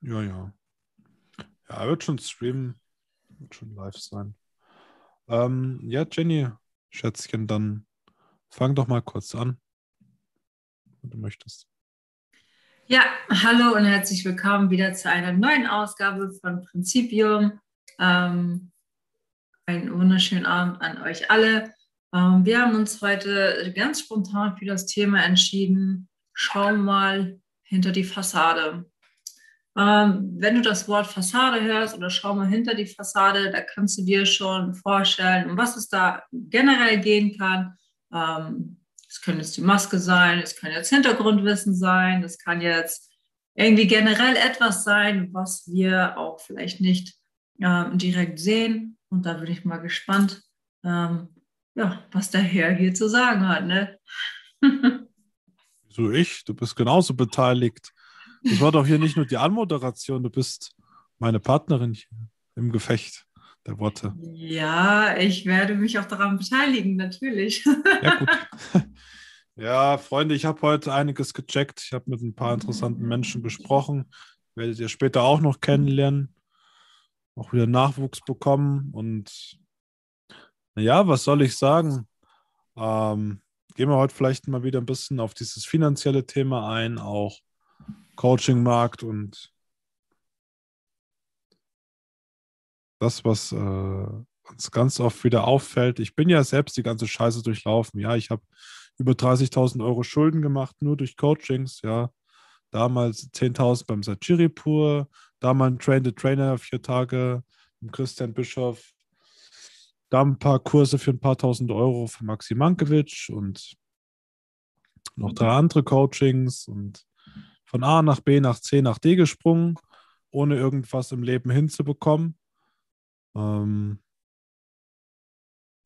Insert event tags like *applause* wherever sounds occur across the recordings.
Ja, ja. Ja, er wird schon streamen. Wird schon live sein. Ähm, ja, Jenny, Schätzchen, dann fang doch mal kurz an, wenn du möchtest. Ja, hallo und herzlich willkommen wieder zu einer neuen Ausgabe von Prinzipium. Ähm, einen wunderschönen Abend an euch alle. Ähm, wir haben uns heute ganz spontan für das Thema entschieden. Schau mal hinter die Fassade. Ähm, wenn du das Wort Fassade hörst oder schau mal hinter die Fassade, da kannst du dir schon vorstellen, um was es da generell gehen kann. Ähm, es könnte jetzt die Maske sein, es kann jetzt Hintergrundwissen sein, es kann jetzt irgendwie generell etwas sein, was wir auch vielleicht nicht ähm, direkt sehen. Und da bin ich mal gespannt, ähm, ja, was der Herr hier zu sagen hat. Ne? *laughs* so ich, du bist genauso beteiligt. Das war doch hier nicht nur die Anmoderation, du bist meine Partnerin hier im Gefecht der Worte. Ja, ich werde mich auch daran beteiligen, natürlich. Ja, gut. *laughs* Ja, Freunde, ich habe heute einiges gecheckt. Ich habe mit ein paar interessanten Menschen gesprochen. Werdet ihr später auch noch kennenlernen. Auch wieder Nachwuchs bekommen. Und naja, was soll ich sagen? Ähm, gehen wir heute vielleicht mal wieder ein bisschen auf dieses finanzielle Thema ein, auch Coaching-Markt und das, was äh, uns ganz oft wieder auffällt. Ich bin ja selbst die ganze Scheiße durchlaufen. Ja, ich habe über 30.000 Euro Schulden gemacht, nur durch Coachings. Ja, damals 10.000 beim Satchiripur, damals Train the Trainer, vier Tage Christian Bischof, da ein paar Kurse für ein paar tausend Euro für Maxi Mankiewicz und noch drei andere Coachings und von A nach B nach C nach D gesprungen, ohne irgendwas im Leben hinzubekommen. Ähm,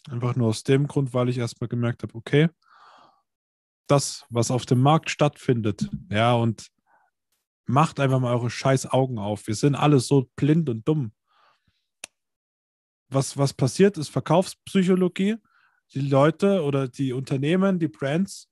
einfach nur aus dem Grund, weil ich erstmal gemerkt habe, okay, das, was auf dem Markt stattfindet, ja, und macht einfach mal eure scheiß Augen auf. Wir sind alle so blind und dumm. Was, was passiert, ist Verkaufspsychologie. Die Leute oder die Unternehmen, die Brands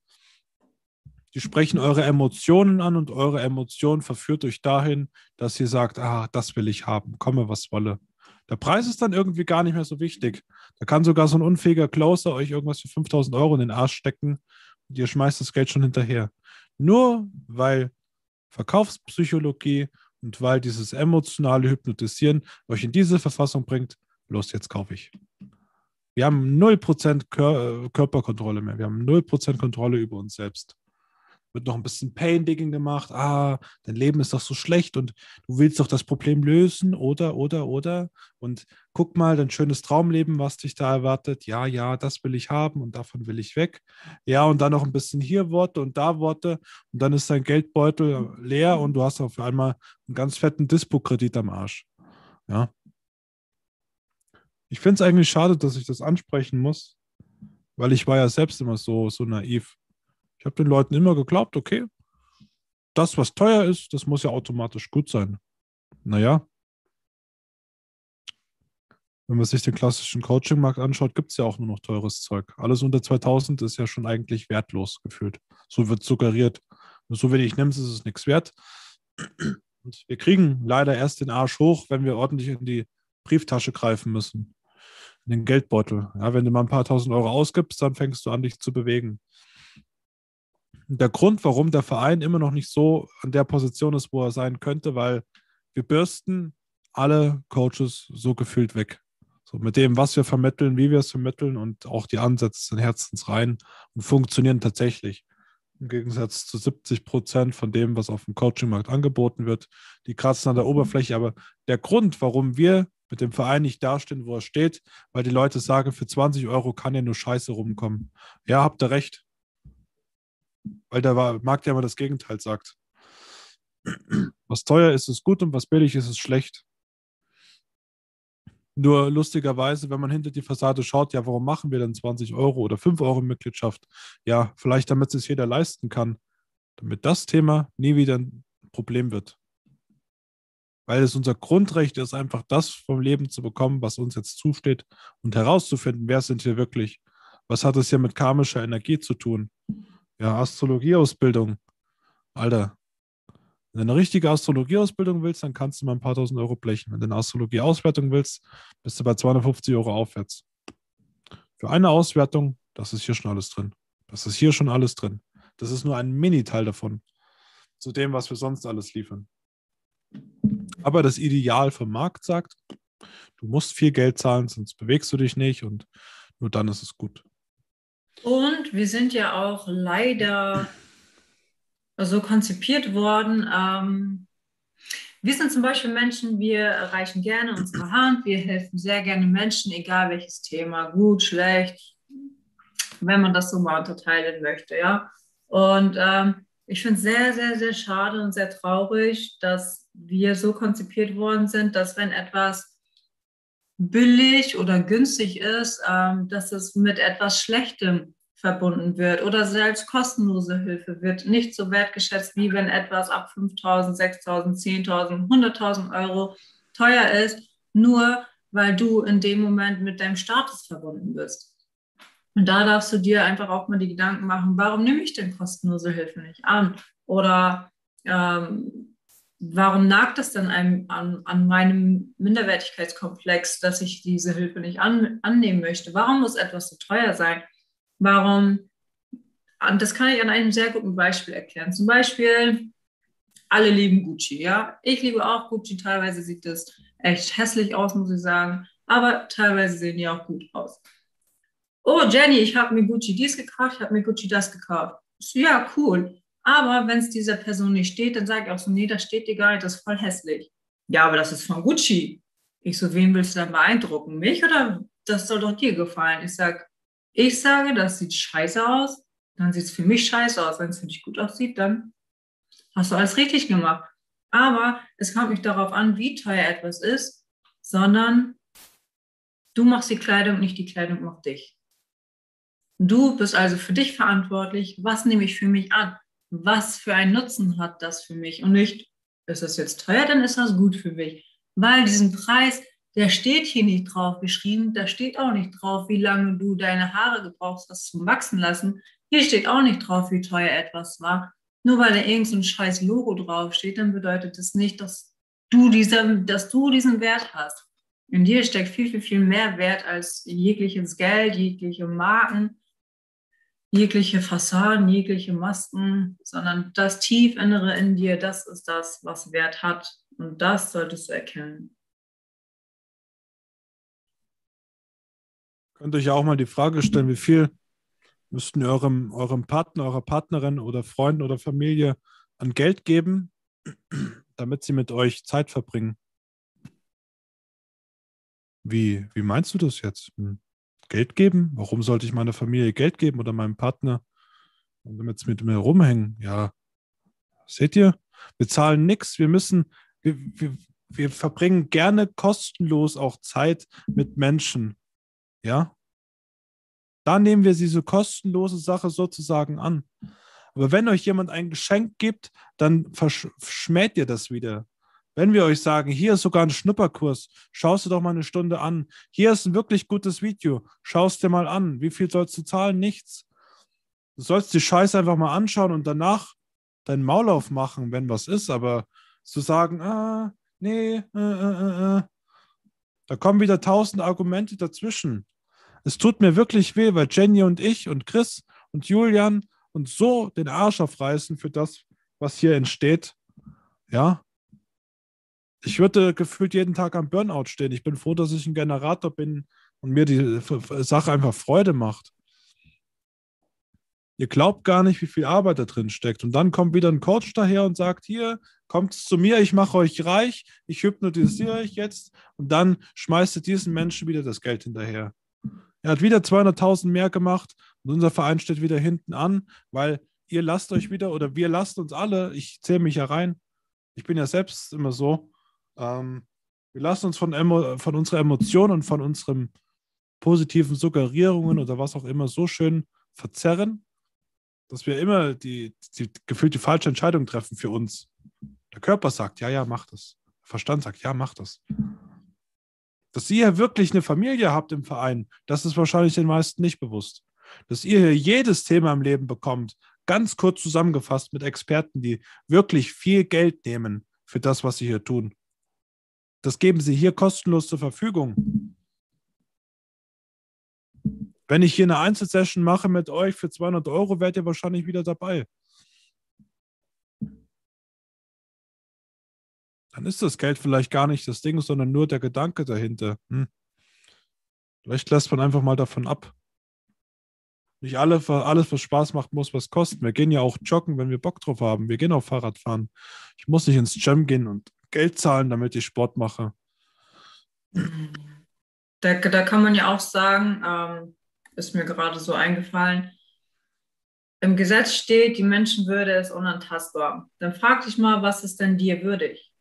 die sprechen eure Emotionen an und eure Emotion verführt euch dahin, dass ihr sagt, ah, das will ich haben, komme was wolle. Der Preis ist dann irgendwie gar nicht mehr so wichtig. Da kann sogar so ein unfähiger Closer euch irgendwas für 5000 Euro in den Arsch stecken und ihr schmeißt das Geld schon hinterher. Nur weil Verkaufspsychologie und weil dieses emotionale Hypnotisieren euch in diese Verfassung bringt, los, jetzt kaufe ich. Wir haben 0% Kör Körperkontrolle mehr. Wir haben 0% Kontrolle über uns selbst wird noch ein bisschen Pain-Digging gemacht. Ah, dein Leben ist doch so schlecht und du willst doch das Problem lösen, oder, oder, oder. Und guck mal, dein schönes Traumleben, was dich da erwartet. Ja, ja, das will ich haben und davon will ich weg. Ja, und dann noch ein bisschen hier Worte und da Worte. Und dann ist dein Geldbeutel leer und du hast auf einmal einen ganz fetten Dispo-Kredit am Arsch. Ja. Ich finde es eigentlich schade, dass ich das ansprechen muss, weil ich war ja selbst immer so, so naiv. Ich habe den Leuten immer geglaubt, okay, das, was teuer ist, das muss ja automatisch gut sein. Naja, wenn man sich den klassischen Coaching-Markt anschaut, gibt es ja auch nur noch teures Zeug. Alles unter 2000 ist ja schon eigentlich wertlos gefühlt. So wird suggeriert. So wenig nimmst, ist es nichts wert. Und wir kriegen leider erst den Arsch hoch, wenn wir ordentlich in die Brieftasche greifen müssen. In den Geldbeutel. Ja, wenn du mal ein paar tausend Euro ausgibst, dann fängst du an, dich zu bewegen der Grund, warum der Verein immer noch nicht so an der Position ist, wo er sein könnte, weil wir bürsten alle Coaches so gefühlt weg. So mit dem, was wir vermitteln, wie wir es vermitteln und auch die Ansätze sind herzensrein und funktionieren tatsächlich. Im Gegensatz zu 70 Prozent von dem, was auf dem Coachingmarkt angeboten wird. Die kratzen an der Oberfläche. Aber der Grund, warum wir mit dem Verein nicht dastehen, wo er steht, weil die Leute sagen, für 20 Euro kann ja nur Scheiße rumkommen. Ja, habt ihr recht. Weil der Markt ja immer das Gegenteil sagt. Was teuer ist, ist gut und was billig ist, ist schlecht. Nur lustigerweise, wenn man hinter die Fassade schaut, ja, warum machen wir denn 20 Euro oder 5 Euro Mitgliedschaft? Ja, vielleicht damit es jeder leisten kann. Damit das Thema nie wieder ein Problem wird. Weil es unser Grundrecht ist, einfach das vom Leben zu bekommen, was uns jetzt zusteht und herauszufinden, wer sind wir wirklich. Was hat es hier mit karmischer Energie zu tun? Ja, Astrologieausbildung. Alter. Wenn du eine richtige Astrologieausbildung willst, dann kannst du mal ein paar tausend Euro blechen. Wenn du eine Astrologieauswertung willst, bist du bei 250 Euro aufwärts. Für eine Auswertung, das ist hier schon alles drin. Das ist hier schon alles drin. Das ist nur ein Mini-Teil davon, zu dem, was wir sonst alles liefern. Aber das Ideal vom Markt sagt, du musst viel Geld zahlen, sonst bewegst du dich nicht und nur dann ist es gut. Und wir sind ja auch leider so konzipiert worden. Ähm, wir sind zum Beispiel Menschen, wir erreichen gerne unsere Hand, wir helfen sehr gerne Menschen, egal welches Thema, gut, schlecht, wenn man das so mal unterteilen möchte, ja. Und ähm, ich finde es sehr, sehr, sehr schade und sehr traurig, dass wir so konzipiert worden sind, dass wenn etwas billig oder günstig ist, ähm, dass es mit etwas Schlechtem verbunden wird oder selbst kostenlose Hilfe wird nicht so wertgeschätzt, wie wenn etwas ab 5.000, 6.000, 10.000, 100.000 Euro teuer ist, nur weil du in dem Moment mit deinem Status verbunden bist. Und da darfst du dir einfach auch mal die Gedanken machen, warum nehme ich denn kostenlose Hilfe nicht an? Oder ähm, warum nagt es dann einem an, an, meinem Minderwertigkeitskomplex, dass ich diese Hilfe nicht an, annehmen möchte? Warum muss etwas so teuer sein? Warum? Und das kann ich an einem sehr guten Beispiel erklären. Zum Beispiel, alle lieben Gucci, ja. Ich liebe auch Gucci. Teilweise sieht das echt hässlich aus, muss ich sagen. Aber teilweise sehen die auch gut aus oh Jenny, ich habe mir Gucci dies gekauft, ich habe mir Gucci das gekauft. Ja, cool. Aber wenn es dieser Person nicht steht, dann sage ich auch so, nee, das steht dir gar nicht, das ist voll hässlich. Ja, aber das ist von Gucci. Ich so, wen willst du dann beeindrucken? Mich oder das soll doch dir gefallen? Ich sage, ich sage, das sieht scheiße aus, dann sieht es für mich scheiße aus. Wenn es für dich gut aussieht, dann hast du alles richtig gemacht. Aber es kommt nicht darauf an, wie teuer etwas ist, sondern du machst die Kleidung, nicht die Kleidung macht dich. Du bist also für dich verantwortlich. Was nehme ich für mich an? Was für einen Nutzen hat das für mich? Und nicht, ist das jetzt teuer, dann ist das gut für mich. Weil diesen Preis, der steht hier nicht drauf geschrieben. Da steht auch nicht drauf, wie lange du deine Haare gebraucht hast zum Wachsen lassen. Hier steht auch nicht drauf, wie teuer etwas war. Nur weil da irgend so scheiß Logo draufsteht, dann bedeutet das nicht, dass du, dieser, dass du diesen Wert hast. In dir steckt viel, viel, viel mehr Wert als jegliches Geld, jegliche Marken jegliche Fassaden, jegliche Masken, sondern das Tiefinnere in dir, das ist das, was Wert hat. Und das solltest du erkennen. Könnt ihr euch auch mal die Frage stellen, wie viel müssten eurem, eurem Partner, eurer Partnerin oder Freunden oder Familie an Geld geben, damit sie mit euch Zeit verbringen? Wie, wie meinst du das jetzt? Hm. Geld geben? Warum sollte ich meiner Familie Geld geben oder meinem Partner? Und damit sie mit mir rumhängen? Ja, seht ihr? Wir zahlen nichts. Wir müssen, wir, wir, wir verbringen gerne kostenlos auch Zeit mit Menschen. Ja? Da nehmen wir diese kostenlose Sache sozusagen an. Aber wenn euch jemand ein Geschenk gibt, dann verschmäht ihr das wieder. Wenn wir euch sagen, hier ist sogar ein Schnupperkurs, schaust du doch mal eine Stunde an. Hier ist ein wirklich gutes Video, schaust dir mal an. Wie viel sollst du zahlen? Nichts. Du sollst die Scheiße einfach mal anschauen und danach deinen Maul aufmachen, wenn was ist. Aber zu sagen, ah, nee, äh, äh, äh, äh, da kommen wieder tausend Argumente dazwischen. Es tut mir wirklich weh, weil Jenny und ich und Chris und Julian uns so den Arsch aufreißen für das, was hier entsteht. Ja, ich würde gefühlt jeden Tag am Burnout stehen. Ich bin froh, dass ich ein Generator bin und mir die Sache einfach Freude macht. Ihr glaubt gar nicht, wie viel Arbeit da drin steckt. Und dann kommt wieder ein Coach daher und sagt, hier, kommt zu mir, ich mache euch reich, ich hypnotisiere euch jetzt. Und dann schmeißt ihr diesen Menschen wieder das Geld hinterher. Er hat wieder 200.000 mehr gemacht und unser Verein steht wieder hinten an, weil ihr lasst euch wieder oder wir lasst uns alle, ich zähle mich ja rein, ich bin ja selbst immer so, ähm, wir lassen uns von, von unserer Emotion und von unseren positiven Suggerierungen oder was auch immer so schön verzerren, dass wir immer die, die gefühlt die falsche Entscheidung treffen für uns. Der Körper sagt, ja, ja, mach das. Der Verstand sagt, ja, mach das. Dass ihr wirklich eine Familie habt im Verein, das ist wahrscheinlich den meisten nicht bewusst. Dass ihr hier jedes Thema im Leben bekommt, ganz kurz zusammengefasst mit Experten, die wirklich viel Geld nehmen für das, was sie hier tun. Das geben sie hier kostenlos zur Verfügung. Wenn ich hier eine Einzelsession mache mit euch für 200 Euro, werdet ihr wahrscheinlich wieder dabei. Dann ist das Geld vielleicht gar nicht das Ding, sondern nur der Gedanke dahinter. Hm. Vielleicht lässt man einfach mal davon ab. Nicht alle, alles, was Spaß macht, muss was kosten. Wir gehen ja auch joggen, wenn wir Bock drauf haben. Wir gehen auch Fahrrad fahren. Ich muss nicht ins Gym gehen und Geld zahlen, damit ich Sport mache. Da, da kann man ja auch sagen, ähm, ist mir gerade so eingefallen, im Gesetz steht, die Menschenwürde ist unantastbar. Dann frag dich mal, was ist denn dir würdig?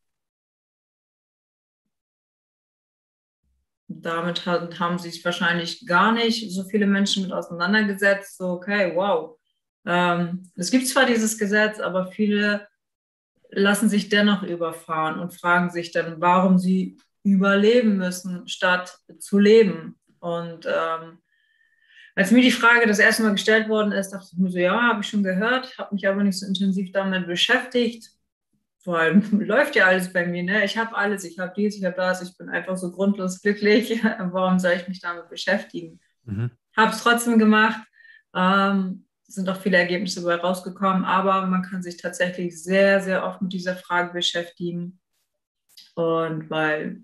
Damit haben sich wahrscheinlich gar nicht so viele Menschen mit auseinandergesetzt. So, okay, wow. Ähm, es gibt zwar dieses Gesetz, aber viele lassen sich dennoch überfahren und fragen sich dann, warum sie überleben müssen, statt zu leben. Und ähm, als mir die Frage das erste Mal gestellt worden ist, dachte ich mir so, ja, habe ich schon gehört, habe mich aber nicht so intensiv damit beschäftigt. Vor allem *laughs* läuft ja alles bei mir, ne? Ich habe alles, ich habe dies, ich habe das, ich bin einfach so grundlos glücklich. *laughs* Warum soll ich mich damit beschäftigen? Mhm. Habe es trotzdem gemacht. Ähm, sind auch viele Ergebnisse dabei rausgekommen, aber man kann sich tatsächlich sehr, sehr oft mit dieser Frage beschäftigen. Und weil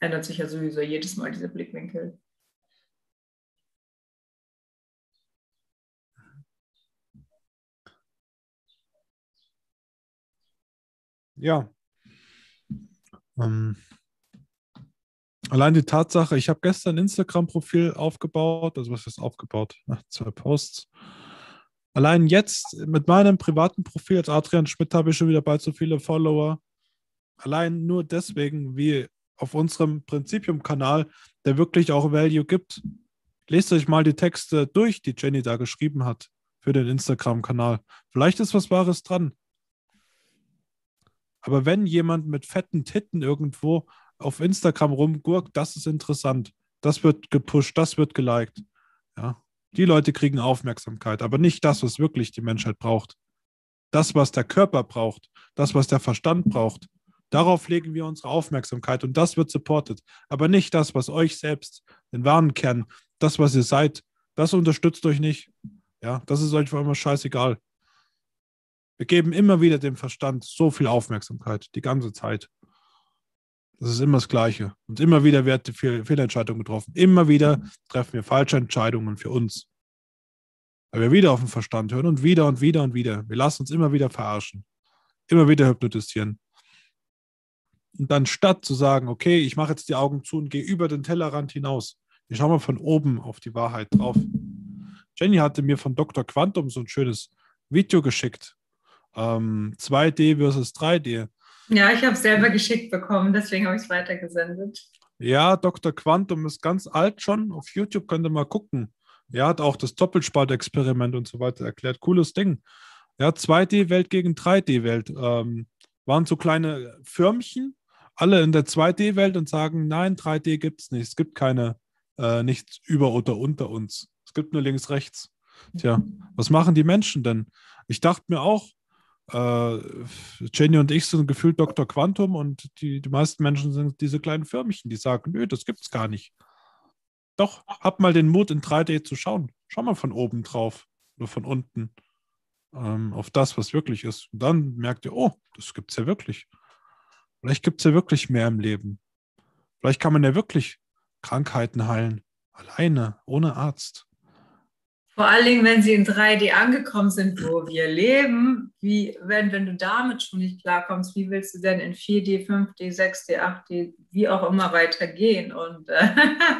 ändert sich ja sowieso jedes Mal dieser Blickwinkel. Ja. Ähm, allein die Tatsache, ich habe gestern ein Instagram-Profil aufgebaut, also was ist aufgebaut? Ach, zwei Posts. Allein jetzt mit meinem privaten Profil als Adrian Schmidt habe ich schon wieder bald so viele Follower. Allein nur deswegen, wie auf unserem Prinzipium-Kanal, der wirklich auch Value gibt. Lest euch mal die Texte durch, die Jenny da geschrieben hat für den Instagram-Kanal. Vielleicht ist was Wahres dran. Aber wenn jemand mit fetten Titten irgendwo auf Instagram rumgurkt, das ist interessant. Das wird gepusht, das wird geliked. Ja. Die Leute kriegen Aufmerksamkeit, aber nicht das, was wirklich die Menschheit braucht. Das, was der Körper braucht, das, was der Verstand braucht. Darauf legen wir unsere Aufmerksamkeit und das wird supported. Aber nicht das, was euch selbst, den wahren Kern, das, was ihr seid, das unterstützt euch nicht. Ja, das ist euch allem scheißegal. Wir geben immer wieder dem Verstand so viel Aufmerksamkeit, die ganze Zeit. Das ist immer das Gleiche. Und immer wieder wird Fehl Fehlentscheidungen getroffen. Immer wieder treffen wir falsche Entscheidungen für uns. Weil wir wieder auf den Verstand hören und wieder und wieder und wieder. Wir lassen uns immer wieder verarschen. Immer wieder hypnotisieren. Und dann statt zu sagen, okay, ich mache jetzt die Augen zu und gehe über den Tellerrand hinaus. Ich schaue mal von oben auf die Wahrheit drauf. Jenny hatte mir von Dr. Quantum so ein schönes Video geschickt ähm, 2D versus 3D. Ja, ich habe es selber geschickt bekommen, deswegen habe ich es weitergesendet. Ja, Dr. Quantum ist ganz alt schon. Auf YouTube könnt ihr mal gucken. Er hat auch das Doppelspaltexperiment und so weiter erklärt. Cooles Ding. Ja, 2D-Welt gegen 3D-Welt. Ähm, waren so kleine Förmchen, alle in der 2D-Welt und sagen, nein, 3D gibt es nicht. Es gibt keine, äh, nichts über oder unter uns. Es gibt nur links, rechts. Tja, was machen die Menschen denn? Ich dachte mir auch, äh, Jenny und ich sind gefühlt Dr. Quantum und die, die meisten Menschen sind diese kleinen Förmchen, die sagen, nö, das gibt's gar nicht. Doch, hab mal den Mut, in 3D zu schauen. Schau mal von oben drauf oder von unten ähm, auf das, was wirklich ist. Und dann merkt ihr, oh, das gibt's ja wirklich. Vielleicht gibt es ja wirklich mehr im Leben. Vielleicht kann man ja wirklich Krankheiten heilen. Alleine, ohne Arzt. Vor allen Dingen, wenn sie in 3D angekommen sind, wo wir leben, wie, wenn, wenn du damit schon nicht klarkommst, wie willst du denn in 4D, 5D, 6D, 8D, wie auch immer weitergehen? Und äh, *laughs*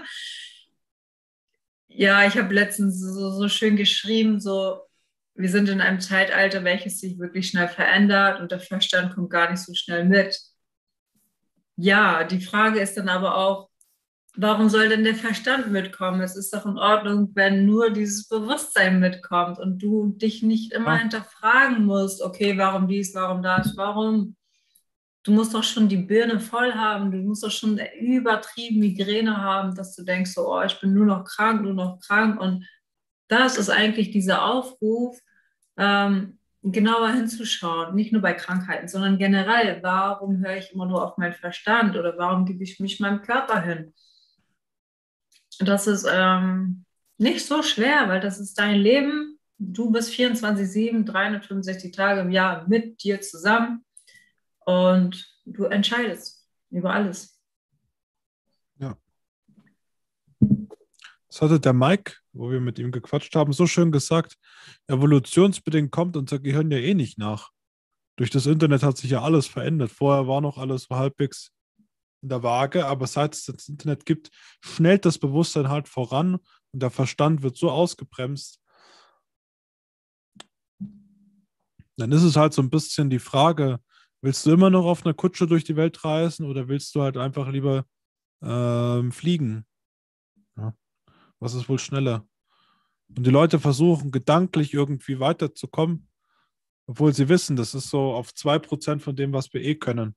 ja, ich habe letztens so, so schön geschrieben, so, wir sind in einem Zeitalter, welches sich wirklich schnell verändert und der Verstand kommt gar nicht so schnell mit. Ja, die Frage ist dann aber auch, warum soll denn der Verstand mitkommen? Es ist doch in Ordnung, wenn nur dieses Bewusstsein mitkommt und du dich nicht immer ja. hinterfragen musst, okay, warum dies, warum das, warum. Du musst doch schon die Birne voll haben, du musst doch schon übertrieben Migräne haben, dass du denkst, so, oh, ich bin nur noch krank, nur noch krank. Und das ist eigentlich dieser Aufruf, ähm, genauer hinzuschauen, nicht nur bei Krankheiten, sondern generell, warum höre ich immer nur auf meinen Verstand oder warum gebe ich mich meinem Körper hin? Das ist ähm, nicht so schwer, weil das ist dein Leben. Du bist 24-7, 365 Tage im Jahr mit dir zusammen und du entscheidest über alles. Ja. Das hatte der Mike, wo wir mit ihm gequatscht haben, so schön gesagt. Evolutionsbedingt kommt unser Gehirn ja eh nicht nach. Durch das Internet hat sich ja alles verändert. Vorher war noch alles halbwegs in der Waage, aber seit es das Internet gibt, schnellt das Bewusstsein halt voran und der Verstand wird so ausgebremst. Dann ist es halt so ein bisschen die Frage, willst du immer noch auf einer Kutsche durch die Welt reisen oder willst du halt einfach lieber ähm, fliegen? Ja. Was ist wohl schneller? Und die Leute versuchen gedanklich irgendwie weiterzukommen, obwohl sie wissen, das ist so auf 2% von dem, was wir eh können.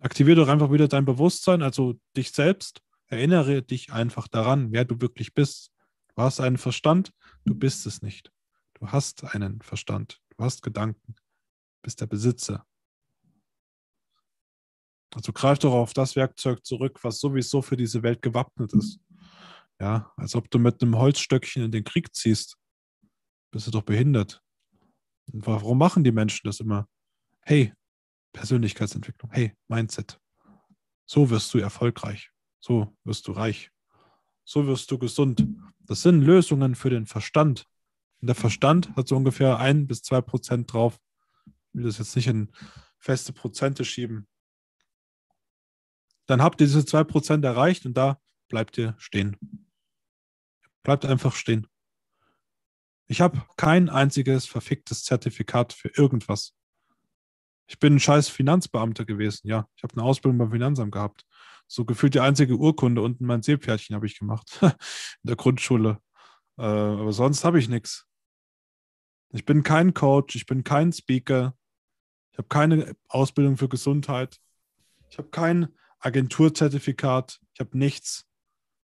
Aktiviere doch einfach wieder dein Bewusstsein, also dich selbst. Erinnere dich einfach daran, wer du wirklich bist. Du hast einen Verstand, du bist es nicht. Du hast einen Verstand, du hast Gedanken, du bist der Besitzer. Also greif doch auf das Werkzeug zurück, was sowieso für diese Welt gewappnet ist. Ja, als ob du mit einem Holzstöckchen in den Krieg ziehst. Bist du doch behindert. Und warum machen die Menschen das immer? Hey, Persönlichkeitsentwicklung. Hey, Mindset. So wirst du erfolgreich. So wirst du reich. So wirst du gesund. Das sind Lösungen für den Verstand. Und der Verstand hat so ungefähr ein bis zwei Prozent drauf. Ich will das jetzt nicht in feste Prozente schieben. Dann habt ihr diese zwei Prozent erreicht und da bleibt ihr stehen. Bleibt einfach stehen. Ich habe kein einziges verficktes Zertifikat für irgendwas. Ich bin ein scheiß Finanzbeamter gewesen, ja. Ich habe eine Ausbildung beim Finanzamt gehabt. So gefühlt die einzige Urkunde unten mein Seepferdchen habe ich gemacht. *laughs* in der Grundschule. Äh, aber sonst habe ich nichts. Ich bin kein Coach, ich bin kein Speaker. Ich habe keine Ausbildung für Gesundheit. Ich habe kein Agenturzertifikat. Ich habe nichts.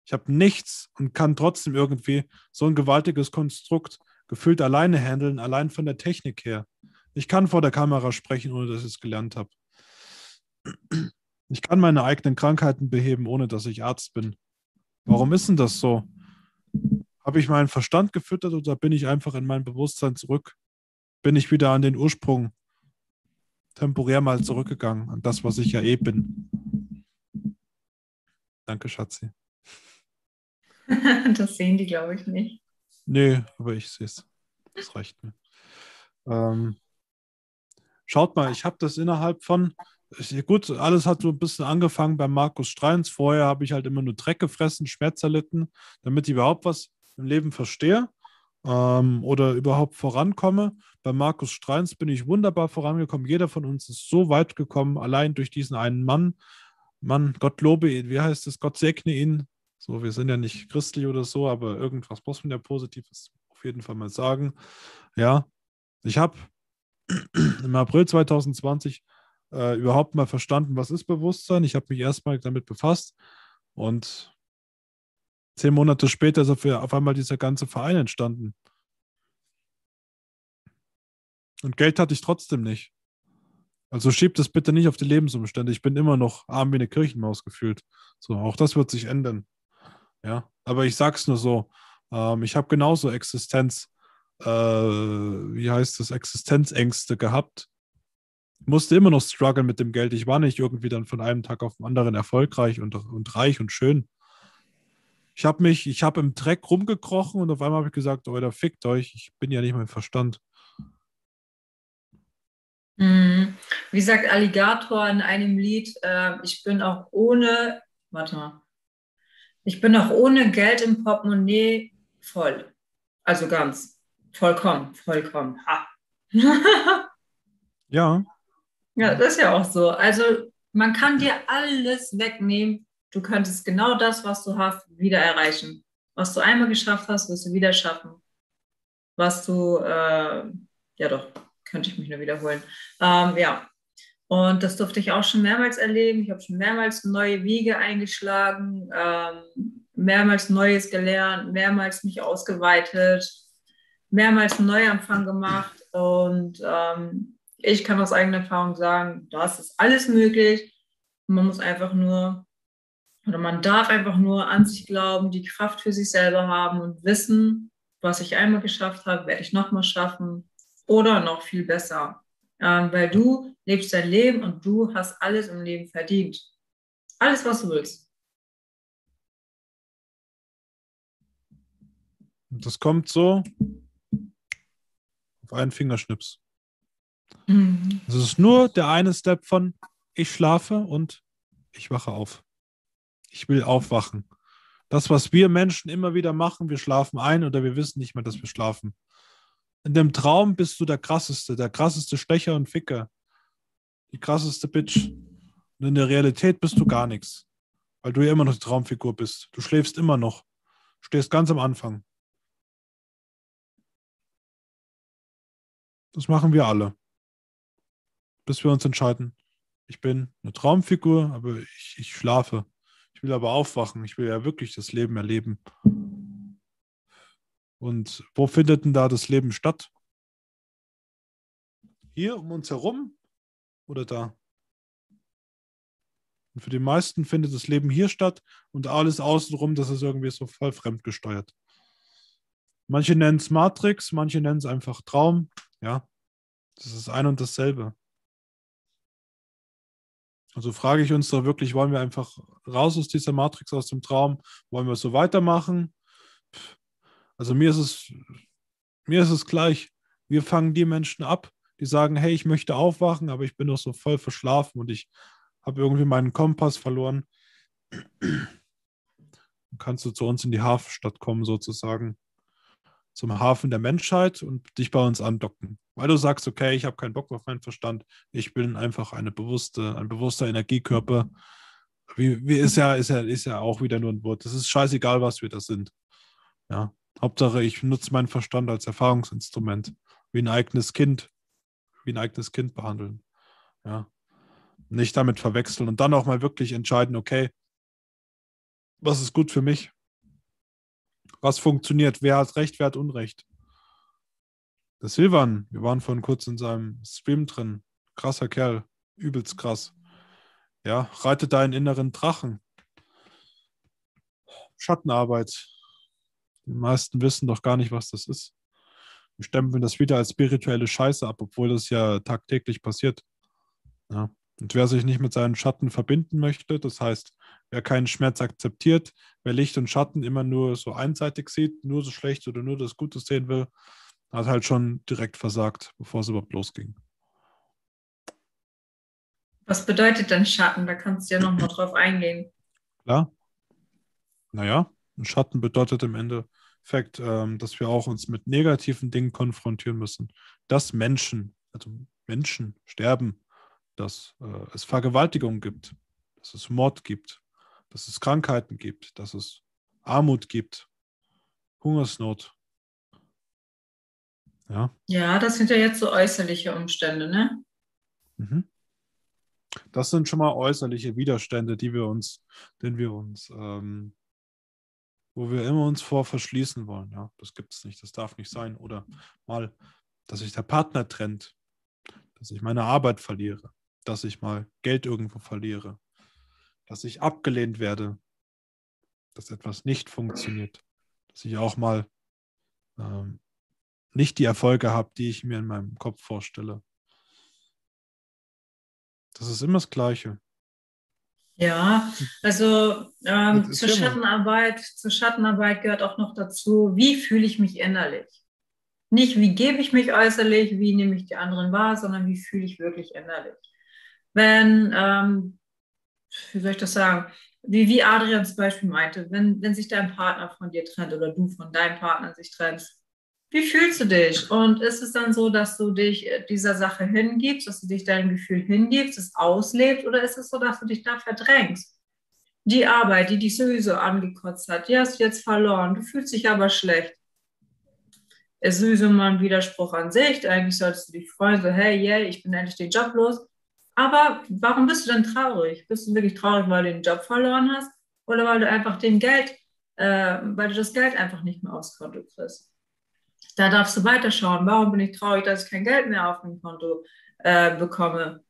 Ich habe nichts und kann trotzdem irgendwie so ein gewaltiges Konstrukt gefühlt alleine handeln, allein von der Technik her. Ich kann vor der Kamera sprechen, ohne dass ich es gelernt habe. Ich kann meine eigenen Krankheiten beheben, ohne dass ich Arzt bin. Warum ist denn das so? Habe ich meinen Verstand gefüttert oder bin ich einfach in mein Bewusstsein zurück? Bin ich wieder an den Ursprung temporär mal zurückgegangen, an das, was ich ja eh bin? Danke, Schatzi. *laughs* Das sehen die, glaube ich, nicht. Nee, aber ich sehe es. Das reicht mir. Ähm, Schaut mal, ich habe das innerhalb von, gut, alles hat so ein bisschen angefangen bei Markus Streins. Vorher habe ich halt immer nur Dreck gefressen, Schmerz erlitten, damit ich überhaupt was im Leben verstehe ähm, oder überhaupt vorankomme. Bei Markus Streins bin ich wunderbar vorangekommen. Jeder von uns ist so weit gekommen, allein durch diesen einen Mann. Mann, Gott lobe ihn, wie heißt es? Gott segne ihn. So, wir sind ja nicht christlich oder so, aber irgendwas muss man ja Positives auf jeden Fall mal sagen. Ja, ich habe im April 2020 äh, überhaupt mal verstanden, was ist Bewusstsein. Ich habe mich erstmal damit befasst und zehn Monate später ist auf einmal dieser ganze Verein entstanden. Und Geld hatte ich trotzdem nicht. Also schiebt es bitte nicht auf die Lebensumstände. Ich bin immer noch arm wie eine Kirchenmaus gefühlt. So, auch das wird sich ändern. Ja, aber ich sag's nur so. Ähm, ich habe genauso Existenz äh, wie heißt das, Existenzängste gehabt. Musste immer noch strugglen mit dem Geld. Ich war nicht irgendwie dann von einem Tag auf den anderen erfolgreich und, und reich und schön. Ich habe mich, ich habe im Dreck rumgekrochen und auf einmal habe ich gesagt, oh, da fickt euch, ich bin ja nicht mein Verstand. Mhm. Wie sagt Alligator in einem Lied, äh, ich bin auch ohne, warte mal, ich bin auch ohne Geld im Portemonnaie voll. Also ganz. Vollkommen, vollkommen. Ha. *laughs* ja. Ja, das ist ja auch so. Also man kann dir alles wegnehmen. Du könntest genau das, was du hast, wieder erreichen. Was du einmal geschafft hast, wirst du wieder schaffen. Was du, äh, ja doch, könnte ich mich nur wiederholen. Ähm, ja, und das durfte ich auch schon mehrmals erleben. Ich habe schon mehrmals neue Wege eingeschlagen, ähm, mehrmals Neues gelernt, mehrmals mich ausgeweitet mehrmals einen Neuanfang gemacht und ähm, ich kann aus eigener Erfahrung sagen, das ist alles möglich. Man muss einfach nur oder man darf einfach nur an sich glauben, die Kraft für sich selber haben und wissen, was ich einmal geschafft habe, werde ich nochmal schaffen oder noch viel besser. Ähm, weil du lebst dein Leben und du hast alles im Leben verdient. Alles, was du willst. Das kommt so auf einen Fingerschnips. Mhm. Das ist nur der eine Step von ich schlafe und ich wache auf. Ich will aufwachen. Das, was wir Menschen immer wieder machen, wir schlafen ein oder wir wissen nicht mehr, dass wir schlafen. In dem Traum bist du der krasseste, der krasseste Stecher und Ficker. Die krasseste Bitch. Und in der Realität bist du gar nichts. Weil du ja immer noch die Traumfigur bist. Du schläfst immer noch. Stehst ganz am Anfang. Das machen wir alle. Bis wir uns entscheiden. Ich bin eine Traumfigur, aber ich, ich schlafe. Ich will aber aufwachen. Ich will ja wirklich das Leben erleben. Und wo findet denn da das Leben statt? Hier um uns herum oder da? Und für die meisten findet das Leben hier statt und alles außenrum, das ist irgendwie so voll fremdgesteuert. Manche nennen es Matrix, manche nennen es einfach Traum. Ja, das ist ein und dasselbe. Also frage ich uns da wirklich, wollen wir einfach raus aus dieser Matrix, aus dem Traum? Wollen wir so weitermachen? Also mir ist es, mir ist es gleich. Wir fangen die Menschen ab, die sagen, hey, ich möchte aufwachen, aber ich bin noch so voll verschlafen und ich habe irgendwie meinen Kompass verloren. Dann kannst du zu uns in die Hafenstadt kommen, sozusagen. Zum Hafen der Menschheit und dich bei uns andocken. Weil du sagst, okay, ich habe keinen Bock auf meinen Verstand, ich bin einfach eine bewusste, ein bewusster Energiekörper. Wie, wie ist, ja, ist, ja, ist ja auch wieder nur ein Wort. Es ist scheißegal, was wir da sind. Ja. Hauptsache, ich nutze meinen Verstand als Erfahrungsinstrument, wie ein eigenes Kind, wie ein eigenes Kind behandeln. Ja. Nicht damit verwechseln und dann auch mal wirklich entscheiden, okay, was ist gut für mich? Was funktioniert? Wer hat Recht, wer hat Unrecht? Der Silvan, wir waren vorhin kurz in seinem Stream drin. Krasser Kerl, übelst krass. Ja, reitet deinen inneren Drachen. Schattenarbeit, die meisten wissen doch gar nicht, was das ist. Wir stempeln das wieder als spirituelle Scheiße ab, obwohl das ja tagtäglich passiert. Ja. Und wer sich nicht mit seinen Schatten verbinden möchte, das heißt, wer keinen Schmerz akzeptiert, wer Licht und Schatten immer nur so einseitig sieht, nur so schlecht oder nur das Gute sehen will, hat halt schon direkt versagt, bevor es überhaupt losging. Was bedeutet denn Schatten? Da kannst du ja nochmal *clears throat* drauf eingehen. Klar. Naja, ein Schatten bedeutet im Endeffekt, ähm, dass wir auch uns mit negativen Dingen konfrontieren müssen. Dass Menschen, also Menschen sterben, dass äh, es Vergewaltigung gibt, dass es Mord gibt, dass es Krankheiten gibt, dass es Armut gibt, Hungersnot. Ja. Ja, das sind ja jetzt so äußerliche Umstände, ne? Mhm. Das sind schon mal äußerliche Widerstände, die wir uns, denen wir uns ähm, wo wir immer uns vor verschließen wollen. Ja, das gibt es nicht, das darf nicht sein. Oder mal, dass sich der Partner trennt, dass ich meine Arbeit verliere, dass ich mal Geld irgendwo verliere, dass ich abgelehnt werde, dass etwas nicht funktioniert, dass ich auch mal ähm, nicht die Erfolge habe, die ich mir in meinem Kopf vorstelle. Das ist immer das Gleiche. Ja, also ähm, zur Schattenarbeit, zur Schattenarbeit gehört auch noch dazu, wie fühle ich mich innerlich? Nicht, wie gebe ich mich äußerlich, wie nehme ich die anderen wahr, sondern wie fühle ich wirklich innerlich. Wenn, ähm, wie soll ich das sagen, wie, wie Adrian zum Beispiel meinte, wenn, wenn sich dein Partner von dir trennt oder du von deinem Partner sich trennst, wie fühlst du dich? Und ist es dann so, dass du dich äh, dieser Sache hingibst, dass du dich deinem Gefühl hingibst, es auslebst, oder ist es so, dass du dich da verdrängst? Die Arbeit, die dich sowieso angekotzt hat, die hast du jetzt verloren, du fühlst dich aber schlecht. Ist sowieso mal ein Widerspruch an sich. Eigentlich solltest du dich freuen, so, hey, yeah, ich bin endlich den Job los. Aber warum bist du denn traurig? Bist du wirklich traurig, weil du den Job verloren hast? Oder weil du einfach dem Geld, äh, weil du das Geld einfach nicht mehr aufs Konto kriegst? Da darfst du weiterschauen. Warum bin ich traurig, dass ich kein Geld mehr auf dem Konto äh, bekomme?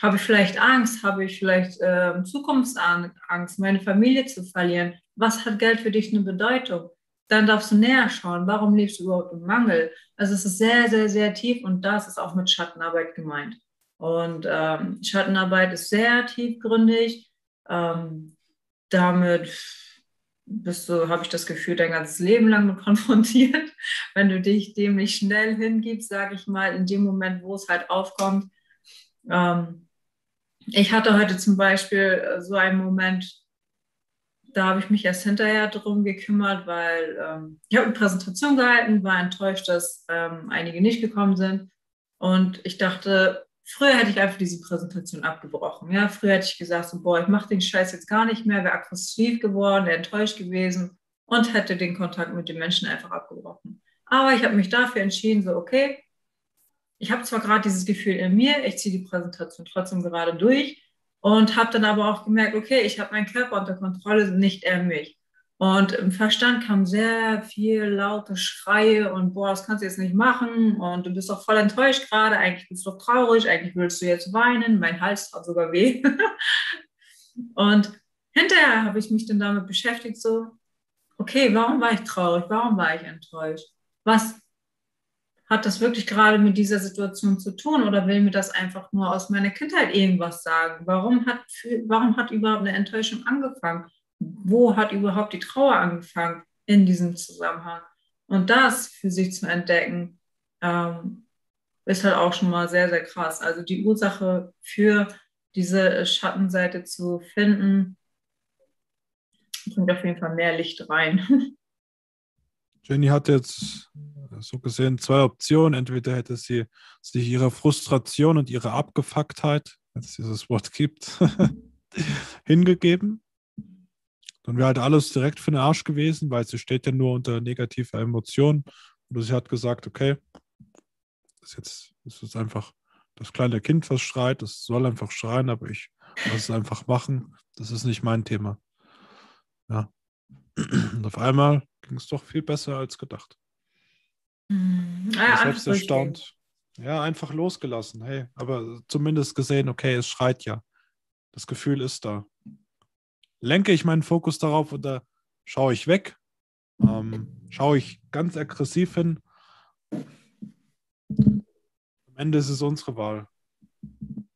Habe ich vielleicht Angst? Habe ich vielleicht äh, Zukunftsangst, meine Familie zu verlieren? Was hat Geld für dich eine Bedeutung? Dann darfst du näher schauen, warum lebst du überhaupt im Mangel? Also es ist sehr, sehr, sehr tief und das ist auch mit Schattenarbeit gemeint. Und ähm, Schattenarbeit ist sehr tiefgründig. Ähm, damit bist du, habe ich das Gefühl, dein ganzes Leben lang konfrontiert. *laughs* Wenn du dich dem nicht schnell hingibst, sage ich mal, in dem Moment, wo es halt aufkommt. Ähm, ich hatte heute zum Beispiel äh, so einen Moment, da habe ich mich erst hinterher drum gekümmert, weil ähm, ich habe eine Präsentation gehalten, war enttäuscht, dass ähm, einige nicht gekommen sind. Und ich dachte, früher hätte ich einfach diese Präsentation abgebrochen. Ja, früher hätte ich gesagt, so, boah, ich mache den Scheiß jetzt gar nicht mehr, wäre aggressiv geworden, wäre enttäuscht gewesen und hätte den Kontakt mit den Menschen einfach abgebrochen. Aber ich habe mich dafür entschieden, so, okay, ich habe zwar gerade dieses Gefühl in mir, ich ziehe die Präsentation trotzdem gerade durch und habe dann aber auch gemerkt, okay, ich habe meinen Körper unter Kontrolle, nicht er mich. Und im Verstand kam sehr viel laute Schreie und boah, das kannst du jetzt nicht machen und du bist doch voll enttäuscht gerade, eigentlich bist du doch traurig, eigentlich willst du jetzt weinen, mein Hals hat sogar weh. *laughs* und hinterher habe ich mich dann damit beschäftigt, so, okay, warum war ich traurig, warum war ich enttäuscht? Was hat das wirklich gerade mit dieser Situation zu tun oder will mir das einfach nur aus meiner Kindheit irgendwas sagen? Warum hat, warum hat überhaupt eine Enttäuschung angefangen? Wo hat überhaupt die Trauer angefangen in diesem Zusammenhang? Und das für sich zu entdecken, ähm, ist halt auch schon mal sehr, sehr krass. Also die Ursache für diese Schattenseite zu finden, bringt auf jeden Fall mehr Licht rein. *laughs* Jenny hat jetzt so gesehen zwei Optionen. Entweder hätte sie sich ihrer Frustration und ihrer Abgefucktheit, wenn es dieses Wort gibt, *laughs* hingegeben. Dann wäre halt alles direkt für den Arsch gewesen, weil sie steht ja nur unter negativer Emotion. Und sie hat gesagt, okay, das ist jetzt das ist einfach das kleine Kind, was schreit, das soll einfach schreien, aber ich muss es einfach machen. Das ist nicht mein Thema. Ja. Und auf einmal ging es doch viel besser als gedacht. Mhm. Ja, selbst erstaunt. Ja, einfach losgelassen. Hey, aber zumindest gesehen, okay, es schreit ja. Das Gefühl ist da. Lenke ich meinen Fokus darauf oder schaue ich weg? Ähm, schaue ich ganz aggressiv hin? Am Ende ist es unsere Wahl.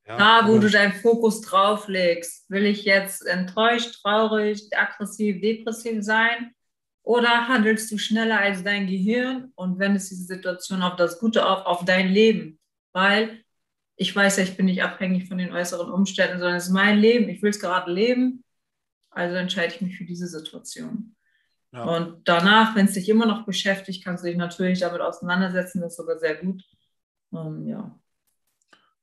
Ja, da, wo du deinen Fokus drauf legst, will ich jetzt enttäuscht, traurig, aggressiv, depressiv sein? Oder handelst du schneller als dein Gehirn und wendest diese Situation auf das Gute auf, auf dein Leben? Weil ich weiß ja, ich bin nicht abhängig von den äußeren Umständen, sondern es ist mein Leben. Ich will es gerade leben. Also entscheide ich mich für diese Situation. Ja. Und danach, wenn es dich immer noch beschäftigt, kannst du dich natürlich damit auseinandersetzen. Das ist sogar sehr gut. Um, ja.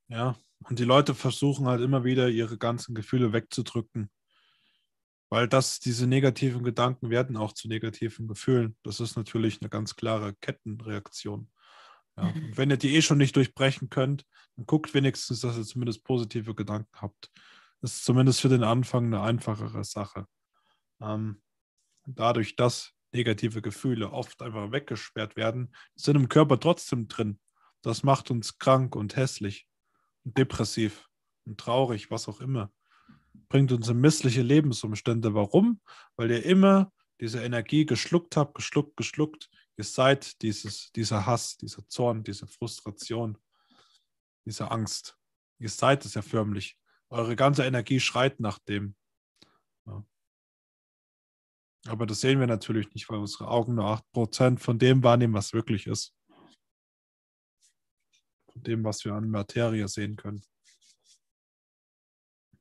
Ja, und die Leute versuchen halt immer wieder, ihre ganzen Gefühle wegzudrücken. Weil das, diese negativen Gedanken werden auch zu negativen Gefühlen. Das ist natürlich eine ganz klare Kettenreaktion. Ja. *laughs* Und wenn ihr die eh schon nicht durchbrechen könnt, dann guckt wenigstens, dass ihr zumindest positive Gedanken habt. Ist zumindest für den Anfang eine einfachere Sache. Ähm, dadurch, dass negative Gefühle oft einfach weggesperrt werden, sind im Körper trotzdem drin. Das macht uns krank und hässlich und depressiv und traurig, was auch immer bringt uns in missliche Lebensumstände. Warum? Weil ihr immer diese Energie geschluckt habt, geschluckt, geschluckt. Ihr seid dieses, dieser Hass, dieser Zorn, diese Frustration, diese Angst. Ihr seid es ja förmlich. Eure ganze Energie schreit nach dem. Ja. Aber das sehen wir natürlich nicht, weil unsere Augen nur 8% von dem wahrnehmen, was wirklich ist. Von dem, was wir an Materie sehen können.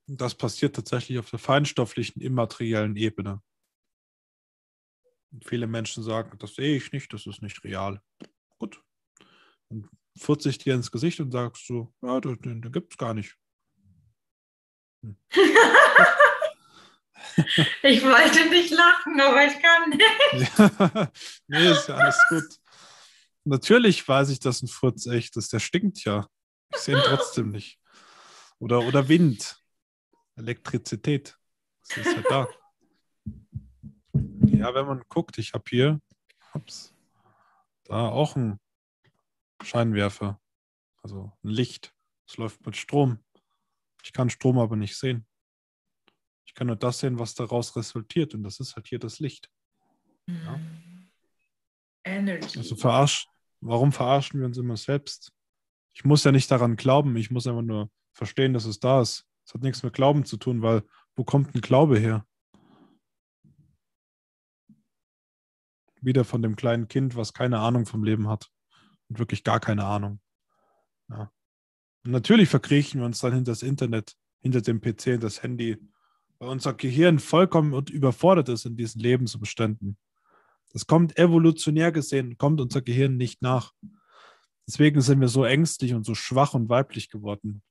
Das passiert tatsächlich auf der feinstofflichen, immateriellen Ebene. Und viele Menschen sagen, das sehe ich nicht, das ist nicht real. Gut. Dann furze ich dir ins Gesicht und sagst du, ja, den, den gibt es gar nicht. Hm. *laughs* ich wollte nicht lachen, aber ich kann nicht. *laughs* nee, ist ja alles gut. Natürlich weiß ich, dass ein Furz echt ist. Der stinkt ja. Ich sehe ihn trotzdem nicht. Oder, oder Wind. Elektrizität. Das ist ja da. Ja, wenn man guckt, ich habe hier, ups, Da auch ein Scheinwerfer, also ein Licht. Es läuft mit Strom. Ich kann Strom aber nicht sehen. Ich kann nur das sehen, was daraus resultiert. Und das ist halt hier das Licht. Ja. Mhm. Energy. Also verarsch, warum verarschen wir uns immer selbst? Ich muss ja nicht daran glauben, ich muss einfach nur verstehen, dass es da ist. Es hat nichts mit Glauben zu tun, weil wo kommt ein Glaube her? Wieder von dem kleinen Kind, was keine Ahnung vom Leben hat und wirklich gar keine Ahnung. Ja. Natürlich verkriechen wir uns dann hinter das Internet, hinter dem PC und das Handy, weil unser Gehirn vollkommen überfordert ist in diesen Lebensumständen. Das kommt evolutionär gesehen, kommt unser Gehirn nicht nach. Deswegen sind wir so ängstlich und so schwach und weiblich geworden.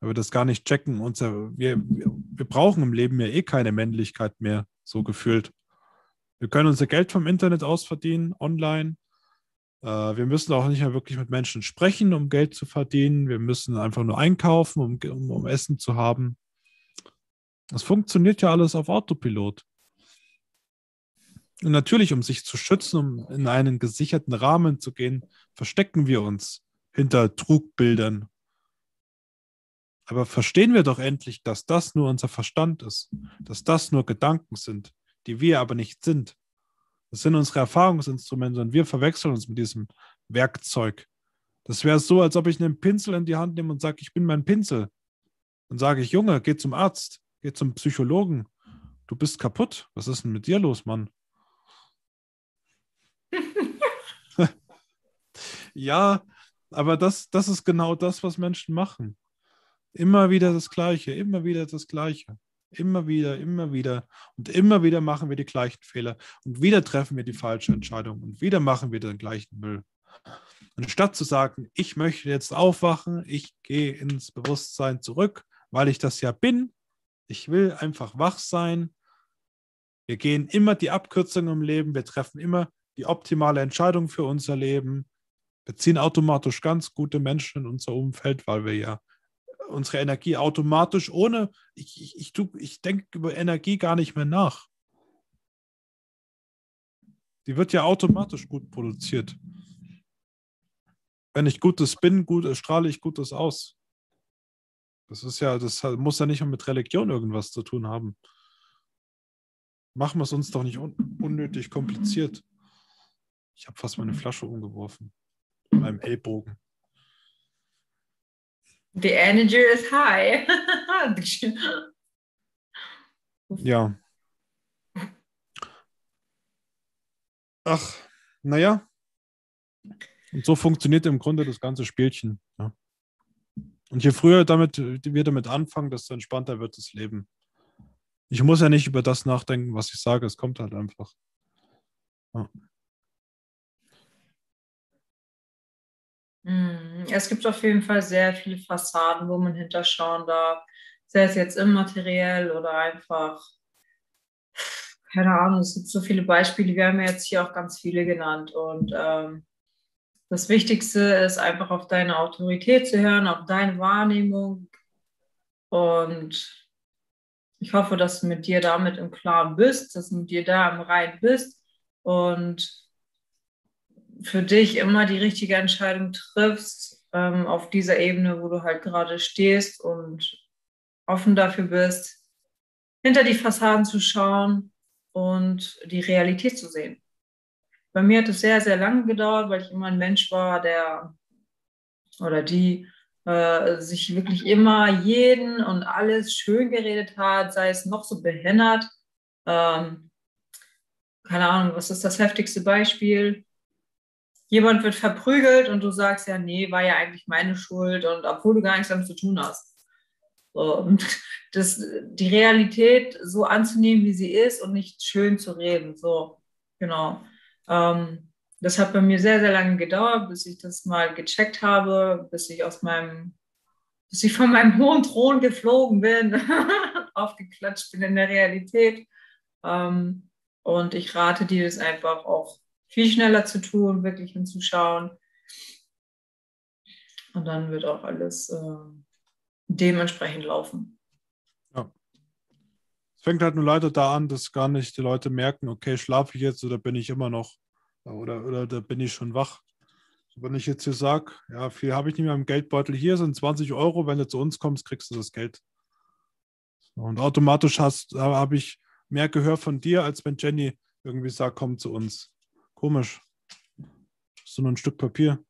Weil wir das gar nicht checken. Unser, wir, wir brauchen im Leben ja eh keine Männlichkeit mehr, so gefühlt. Wir können unser Geld vom Internet aus verdienen, online. Äh, wir müssen auch nicht mehr wirklich mit Menschen sprechen, um Geld zu verdienen. Wir müssen einfach nur einkaufen, um, um, um Essen zu haben. Das funktioniert ja alles auf Autopilot. Und natürlich, um sich zu schützen, um in einen gesicherten Rahmen zu gehen, verstecken wir uns hinter Trugbildern. Aber verstehen wir doch endlich, dass das nur unser Verstand ist, dass das nur Gedanken sind, die wir aber nicht sind. Das sind unsere Erfahrungsinstrumente und wir verwechseln uns mit diesem Werkzeug. Das wäre so, als ob ich einen Pinsel in die Hand nehme und sage, ich bin mein Pinsel. Dann sage ich, Junge, geh zum Arzt, geh zum Psychologen. Du bist kaputt. Was ist denn mit dir los, Mann? *laughs* ja, aber das, das ist genau das, was Menschen machen. Immer wieder das Gleiche, immer wieder das Gleiche. Immer wieder, immer wieder. Und immer wieder machen wir die gleichen Fehler. Und wieder treffen wir die falsche Entscheidung. Und wieder machen wir den gleichen Müll. Anstatt zu sagen, ich möchte jetzt aufwachen, ich gehe ins Bewusstsein zurück, weil ich das ja bin. Ich will einfach wach sein. Wir gehen immer die Abkürzung im Leben. Wir treffen immer die optimale Entscheidung für unser Leben. Wir ziehen automatisch ganz gute Menschen in unser Umfeld, weil wir ja unsere Energie automatisch ohne, ich, ich, ich, ich denke über Energie gar nicht mehr nach. Die wird ja automatisch gut produziert. Wenn ich Gutes bin, gut, strahle ich Gutes aus. Das ist ja, das muss ja nicht mit Religion irgendwas zu tun haben. Machen wir es uns doch nicht un unnötig kompliziert. Ich habe fast meine Flasche umgeworfen. Mit meinem Ellbogen. The energy is high. *laughs* ja. Ach, naja. Und so funktioniert im Grunde das ganze Spielchen. Ja. Und je früher damit, wir damit anfangen, desto entspannter wird das Leben. Ich muss ja nicht über das nachdenken, was ich sage. Es kommt halt einfach. Ja. Es gibt auf jeden Fall sehr viele Fassaden, wo man hinterschauen darf. Sei es jetzt immateriell oder einfach, keine Ahnung, es gibt so viele Beispiele. Wir haben ja jetzt hier auch ganz viele genannt. Und ähm, das Wichtigste ist einfach auf deine Autorität zu hören, auf deine Wahrnehmung. Und ich hoffe, dass du mit dir damit im Klaren bist, dass du mit dir da im Rein bist und für dich immer die richtige Entscheidung triffst ähm, auf dieser Ebene, wo du halt gerade stehst und offen dafür bist, hinter die Fassaden zu schauen und die Realität zu sehen. Bei mir hat es sehr, sehr lange gedauert, weil ich immer ein Mensch war, der oder die äh, sich wirklich immer jeden und alles schön geredet hat, sei es noch so behindert. Ähm, keine Ahnung, was ist das heftigste Beispiel? Jemand wird verprügelt und du sagst ja, nee, war ja eigentlich meine Schuld und obwohl du gar nichts damit zu tun hast. Und *laughs* das, die Realität so anzunehmen, wie sie ist und nicht schön zu reden. So, genau. Ähm, das hat bei mir sehr, sehr lange gedauert, bis ich das mal gecheckt habe, bis ich aus meinem, bis ich von meinem hohen Thron geflogen bin, *laughs* aufgeklatscht bin in der Realität. Ähm, und ich rate dir das einfach auch viel schneller zu tun, wirklich hinzuschauen. Und dann wird auch alles äh, dementsprechend laufen. Ja. Es fängt halt nur leider da an, dass gar nicht die Leute merken, okay, schlafe ich jetzt oder bin ich immer noch Oder, oder da bin ich schon wach. Wenn ich jetzt hier sage, ja, viel habe ich nicht mehr im Geldbeutel, hier sind 20 Euro, wenn du zu uns kommst, kriegst du das Geld. Und automatisch habe ich mehr Gehör von dir, als wenn Jenny irgendwie sagt, komm zu uns. Komisch. So nur ein Stück Papier.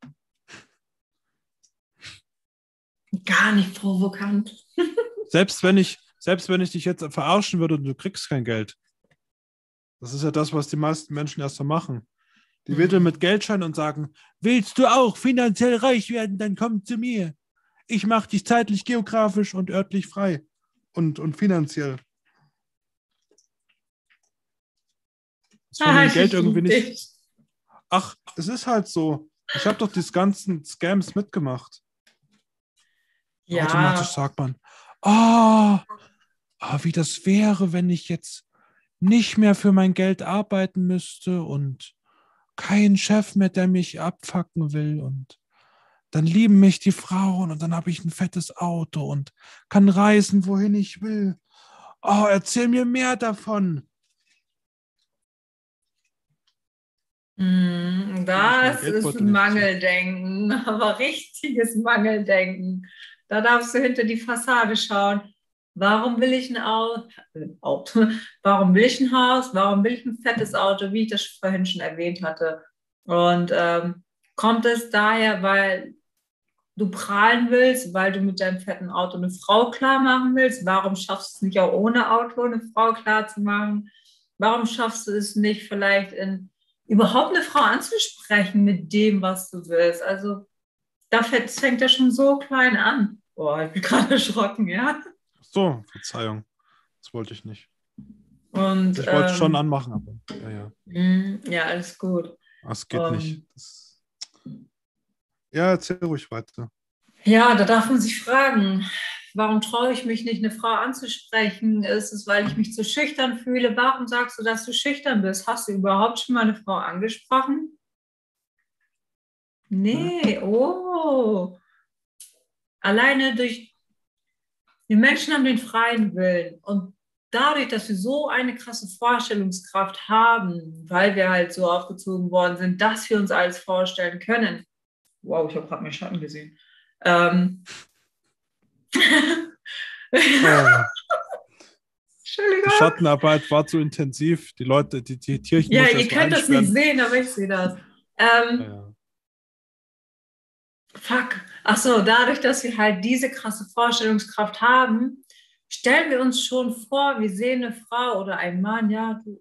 Gar nicht provokant. *laughs* selbst wenn ich, selbst wenn ich dich jetzt verarschen würde und du kriegst kein Geld. Das ist ja das, was die meisten Menschen erst so machen. Die mhm. wedeln mit Geldschein und sagen, willst du auch finanziell reich werden, dann komm zu mir. Ich mache dich zeitlich, geografisch und örtlich frei. Und, und finanziell. Das ah, Geld irgendwie nicht. Ach, es ist halt so. Ich habe doch diese ganzen Scams mitgemacht. Ja. Automatisch sagt man, oh, oh, wie das wäre, wenn ich jetzt nicht mehr für mein Geld arbeiten müsste und kein Chef mehr, der mich abfacken will und dann lieben mich die Frauen und dann habe ich ein fettes Auto und kann reisen, wohin ich will. Oh, erzähl mir mehr davon. Das ist Mangeldenken, *laughs* aber richtiges Mangeldenken. Da darfst du hinter die Fassade schauen. Warum will ich ein Auto? *laughs* Warum will ich ein Haus? Warum will ich ein fettes Auto, wie ich das vorhin schon erwähnt hatte? Und ähm, kommt es daher, weil du prahlen willst, weil du mit deinem fetten Auto eine Frau klar machen willst? Warum schaffst du es nicht auch ohne Auto eine Frau klar zu machen? Warum schaffst du es nicht vielleicht in überhaupt eine Frau anzusprechen mit dem, was du willst? Also da fängt ja schon so klein an. Boah, ich bin *laughs* gerade erschrocken, ja. So, Verzeihung. Das wollte ich nicht. Und, ich wollte es ähm, schon anmachen, aber ja, ja. Mm, ja, alles gut. Das geht um, nicht. Das, ja, erzähl ruhig weiter. Ja, da darf man sich fragen, warum traue ich mich nicht, eine Frau anzusprechen? Ist es, weil ich mich zu schüchtern fühle? Warum sagst du, dass du schüchtern bist? Hast du überhaupt schon mal eine Frau angesprochen? Nee, oh. Alleine durch wir Menschen haben den freien Willen und dadurch, dass wir so eine krasse Vorstellungskraft haben, weil wir halt so aufgezogen worden sind, dass wir uns alles vorstellen können. Wow, ich habe gerade meinen Schatten gesehen. Ähm. Ja. Die Schattenarbeit war zu intensiv. Die Leute, die, die Tierchen. Ja, ihr könnt das nicht sehen, aber ich sehe das. Ähm, ja. Fuck. Achso, dadurch, dass wir halt diese krasse Vorstellungskraft haben, stellen wir uns schon vor, wir sehen eine Frau oder einen Mann, ja, du,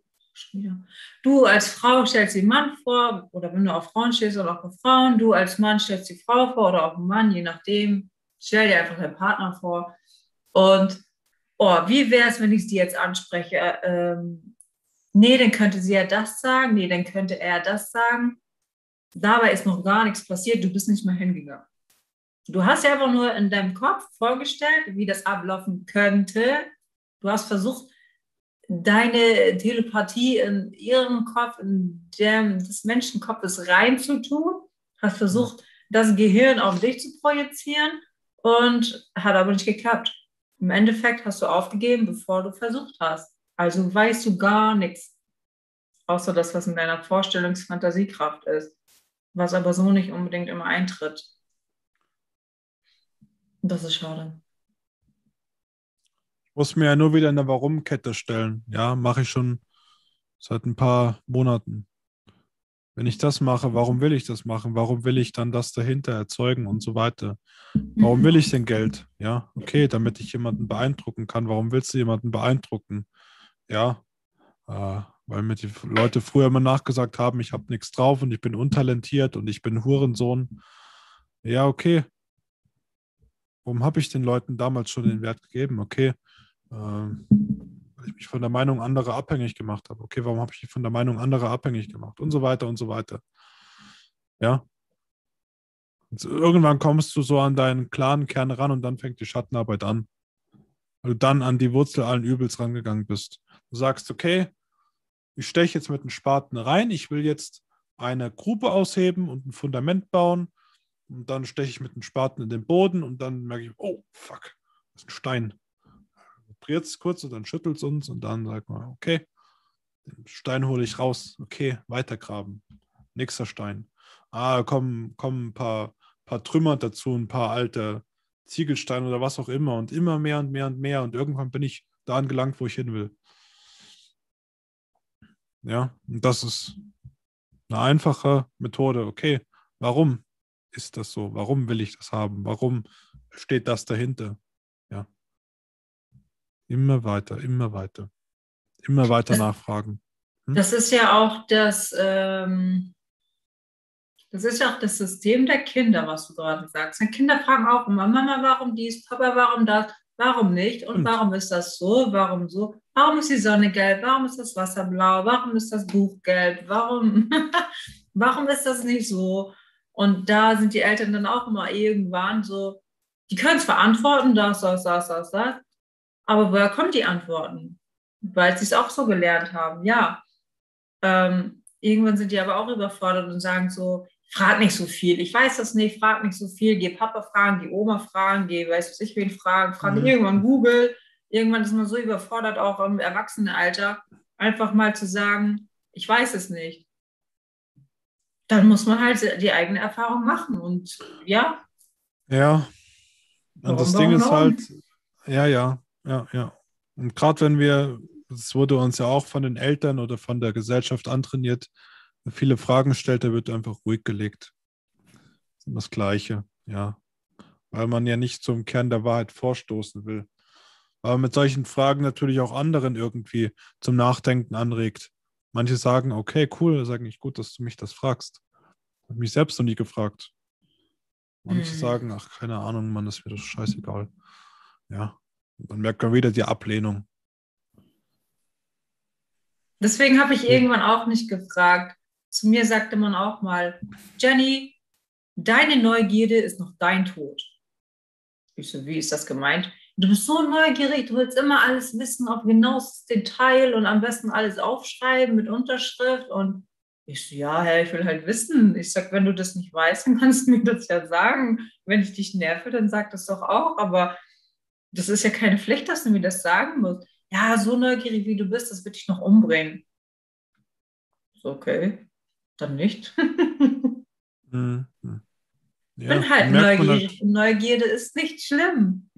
du als Frau stellst den Mann vor, oder wenn du auf Frauen stehst oder auch auf Frauen, du als Mann stellst die Frau vor oder auch einen Mann, je nachdem, stell dir einfach deinen Partner vor. Und, oh, wie wäre es, wenn ich sie jetzt anspreche? Ähm, nee, dann könnte sie ja das sagen, nee, dann könnte er das sagen. Dabei ist noch gar nichts passiert, du bist nicht mehr hingegangen. Du hast ja einfach nur in deinem Kopf vorgestellt, wie das ablaufen könnte. Du hast versucht, deine Telepathie in ihren Kopf, in dem des Menschenkopfes reinzutun, hast versucht, das Gehirn auf dich zu projizieren und hat aber nicht geklappt. Im Endeffekt hast du aufgegeben, bevor du versucht hast. Also weißt du gar nichts, außer das, was in deiner Vorstellungsfantasiekraft ist, was aber so nicht unbedingt immer eintritt. Das ist schade. Ich muss mir ja nur wieder eine Warum-Kette stellen. Ja, mache ich schon seit ein paar Monaten. Wenn ich das mache, warum will ich das machen? Warum will ich dann das dahinter erzeugen und so weiter? Warum will ich denn Geld? Ja, okay, damit ich jemanden beeindrucken kann. Warum willst du jemanden beeindrucken? Ja, äh, weil mir die Leute früher immer nachgesagt haben, ich habe nichts drauf und ich bin untalentiert und ich bin Hurensohn. Ja, okay, warum habe ich den Leuten damals schon den Wert gegeben? Okay, äh, weil ich mich von der Meinung anderer abhängig gemacht habe. Okay, warum habe ich mich von der Meinung anderer abhängig gemacht? Und so weiter und so weiter. Ja. Und irgendwann kommst du so an deinen klaren Kern ran und dann fängt die Schattenarbeit an. Weil du dann an die Wurzel allen Übels rangegangen bist. Du sagst, okay, ich steche jetzt mit einem Spaten rein, ich will jetzt eine Grube ausheben und ein Fundament bauen und dann steche ich mit dem Spaten in den Boden und dann merke ich, oh, fuck, das ist ein Stein. Vibriert es kurz und dann schüttelt es uns und dann sagt man, okay, den Stein hole ich raus, okay, weitergraben. Nächster Stein. Ah, kommen, kommen ein paar, paar Trümmer dazu, ein paar alte Ziegelsteine oder was auch immer und immer mehr und mehr und mehr. Und irgendwann bin ich da angelangt, wo ich hin will. Ja, und das ist eine einfache Methode. Okay, warum ist das so? Warum will ich das haben? Warum steht das dahinter? Immer weiter, immer weiter. Immer weiter das, nachfragen. Hm? Das ist ja auch das, ähm, das ist ja auch das System der Kinder, was du gerade sagst. Die Kinder fragen auch immer, Mama, warum dies, Papa, warum das, warum nicht und warum ist das so, warum so, warum ist die Sonne gelb, warum ist das Wasser blau, warum ist das Buch gelb, warum, *laughs* warum ist das nicht so? Und da sind die Eltern dann auch immer irgendwann so, die können es verantworten, das, das, das, das, das, aber woher kommen die Antworten? Weil sie es auch so gelernt haben, ja. Ähm, irgendwann sind die aber auch überfordert und sagen so, frag nicht so viel, ich weiß das nicht, frag nicht so viel, geh Papa fragen, geh Oma fragen, geh weiß was ich wen fragen, frag mhm. irgendwann Google. Irgendwann ist man so überfordert, auch im Erwachsenenalter, einfach mal zu sagen, ich weiß es nicht. Dann muss man halt die eigene Erfahrung machen und ja. Ja. Und warum, das Ding ist halt, ja, ja, ja, ja. Und gerade wenn wir, es wurde uns ja auch von den Eltern oder von der Gesellschaft antrainiert, viele Fragen stellt, da wird einfach ruhig gelegt. Das ist das Gleiche, ja. Weil man ja nicht zum Kern der Wahrheit vorstoßen will. Aber mit solchen Fragen natürlich auch anderen irgendwie zum Nachdenken anregt. Manche sagen, okay, cool, sagen ich gut, dass du mich das fragst. Ich habe mich selbst noch nie gefragt. Manche mhm. sagen, ach, keine Ahnung, Mann, ist mir das scheißegal. Ja, dann merkt man wieder die Ablehnung. Deswegen habe ich irgendwann auch nicht gefragt, zu mir sagte man auch mal, Jenny, deine Neugierde ist noch dein Tod. Ich so, wie ist das gemeint? Du bist so neugierig, du willst immer alles wissen auf genaues Detail und am besten alles aufschreiben mit Unterschrift. Und ich so, ja, Herr, ich will halt wissen. Ich sag, wenn du das nicht weißt, dann kannst du mir das ja sagen. Wenn ich dich nerve, dann sag das doch auch. Aber das ist ja keine Pflicht, dass du mir das sagen musst. Ja, so neugierig wie du bist, das wird dich noch umbringen. So, okay dann nicht. *laughs* mhm. ja, Bin halt neugierig. Neugierde ist nicht schlimm.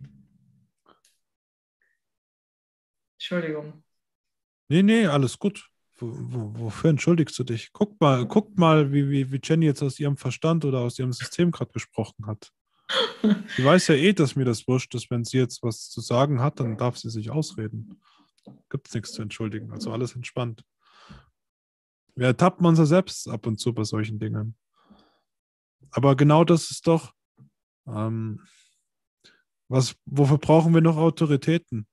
Entschuldigung. Nee, nee, alles gut. wofür entschuldigst du dich? Guck mal, guck mal, wie, wie, wie Jenny jetzt aus ihrem Verstand oder aus ihrem System gerade gesprochen hat. Sie weiß ja eh, dass mir das wurscht ist. Wenn sie jetzt was zu sagen hat, dann darf sie sich ausreden. Gibt es nichts zu entschuldigen. Also alles entspannt. Wir ertappen uns ja selbst ab und zu bei solchen Dingen. Aber genau das ist doch, ähm, was, wofür brauchen wir noch Autoritäten?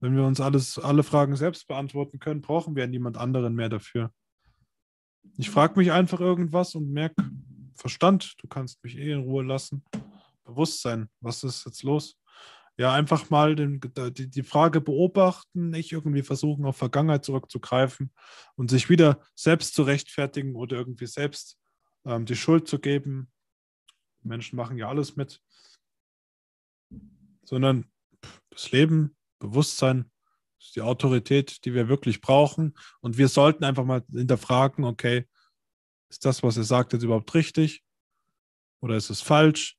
Wenn wir uns alles, alle Fragen selbst beantworten können, brauchen wir niemand anderen mehr dafür. Ich frage mich einfach irgendwas und merke, Verstand, du kannst mich eh in Ruhe lassen. Bewusstsein, was ist jetzt los? ja, einfach mal den, die, die Frage beobachten, nicht irgendwie versuchen, auf Vergangenheit zurückzugreifen und sich wieder selbst zu rechtfertigen oder irgendwie selbst ähm, die Schuld zu geben. Menschen machen ja alles mit. Sondern das Leben, Bewusstsein, ist die Autorität, die wir wirklich brauchen. Und wir sollten einfach mal hinterfragen, okay, ist das, was er sagt, jetzt überhaupt richtig? Oder ist es falsch?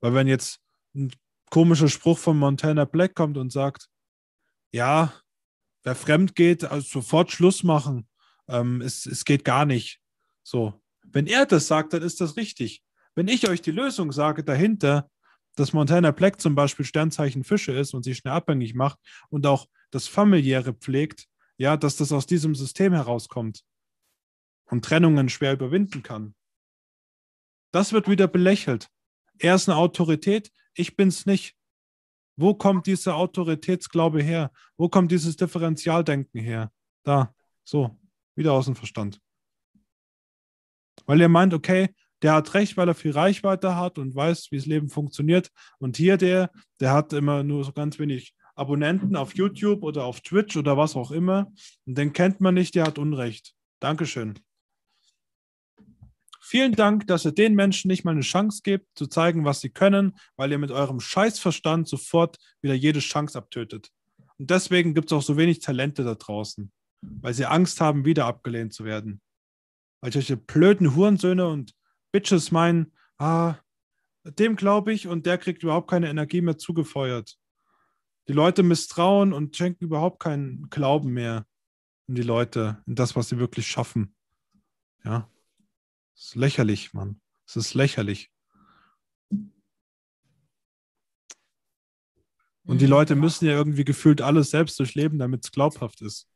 Weil wenn jetzt ein komischer Spruch von Montana Black kommt und sagt, ja, wer fremd geht, also sofort Schluss machen. Ähm, es, es geht gar nicht. So. Wenn er das sagt, dann ist das richtig. Wenn ich euch die Lösung sage dahinter, dass Montana Black zum Beispiel Sternzeichen Fische ist und sich schnell abhängig macht und auch das Familiäre pflegt, ja, dass das aus diesem System herauskommt und Trennungen schwer überwinden kann. Das wird wieder belächelt. Er ist eine Autorität, ich bin's nicht. Wo kommt dieser Autoritätsglaube her? Wo kommt dieses Differentialdenken her? Da, so, wieder aus dem Verstand. Weil er meint, okay, der hat recht, weil er viel Reichweite hat und weiß, wie das Leben funktioniert. Und hier der, der hat immer nur so ganz wenig Abonnenten auf YouTube oder auf Twitch oder was auch immer. Und den kennt man nicht, der hat Unrecht. Dankeschön. Vielen Dank, dass ihr den Menschen nicht mal eine Chance gebt, zu zeigen, was sie können, weil ihr mit eurem Scheißverstand sofort wieder jede Chance abtötet. Und deswegen gibt es auch so wenig Talente da draußen, weil sie Angst haben, wieder abgelehnt zu werden. Weil solche blöden Hurensöhne und Bitches meinen, ah, dem glaube ich und der kriegt überhaupt keine Energie mehr zugefeuert. Die Leute misstrauen und schenken überhaupt keinen Glauben mehr in die Leute, in das, was sie wirklich schaffen. Ja. Das ist lächerlich, Mann. Es ist lächerlich. Und die Leute müssen ja irgendwie gefühlt alles selbst durchleben, damit es glaubhaft ist.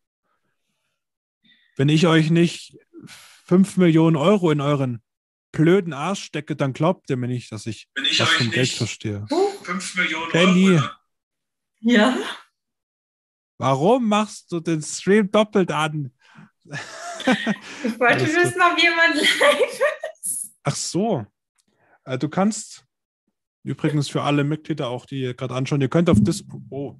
Wenn ich euch nicht 5 Millionen Euro in euren blöden Arsch stecke, dann glaubt ihr mir nicht, dass ich, ich was vom Geld verstehe. 5 Millionen Penny, Euro. Ja. warum machst du den Stream doppelt an? *laughs* Ich wollte wissen, ob jemand live ist. Ach so. Äh, du kannst übrigens für alle Mitglieder auch, die gerade anschauen, ihr könnt auf Discord, oh.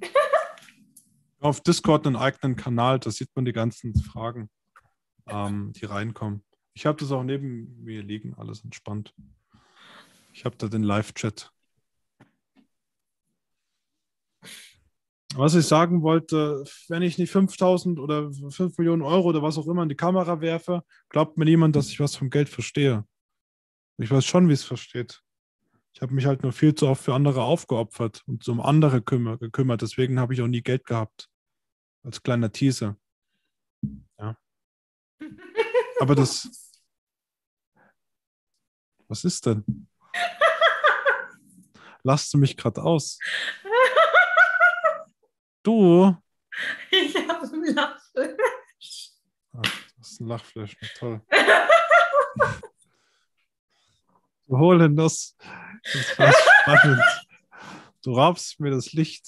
*laughs* auf Discord einen eigenen Kanal, da sieht man die ganzen Fragen, ähm, die reinkommen. Ich habe das auch neben mir liegen, alles entspannt. Ich habe da den Live-Chat. Was ich sagen wollte, wenn ich nicht 5000 oder 5 Millionen Euro oder was auch immer in die Kamera werfe, glaubt mir niemand, dass ich was vom Geld verstehe. Ich weiß schon, wie es versteht. Ich habe mich halt nur viel zu oft für andere aufgeopfert und um andere kümmer, gekümmert. Deswegen habe ich auch nie Geld gehabt. Als kleiner Teaser. Ja. Aber das. Was ist denn? *laughs* Lasst du mich gerade aus? Du? Ich habe einen Lachflash. Ach, das ist ein Lachflash, toll. *laughs* Du holen das. Das war spannend. Du raubst mir das Licht.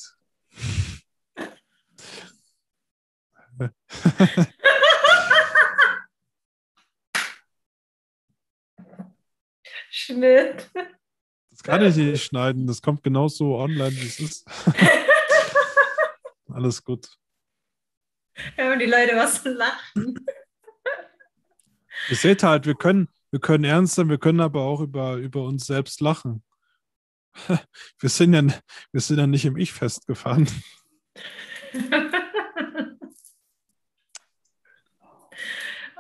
Schnitt. Das kann ich nicht schneiden. Das kommt genauso online, wie es ist. *laughs* Alles gut. Ja, und die Leute was zu lachen. Ihr seht halt, wir können, wir können ernst sein, wir können aber auch über, über uns selbst lachen. *laughs* Wir sind ja, wir sind ja nicht im Ich festgefahren. *laughs*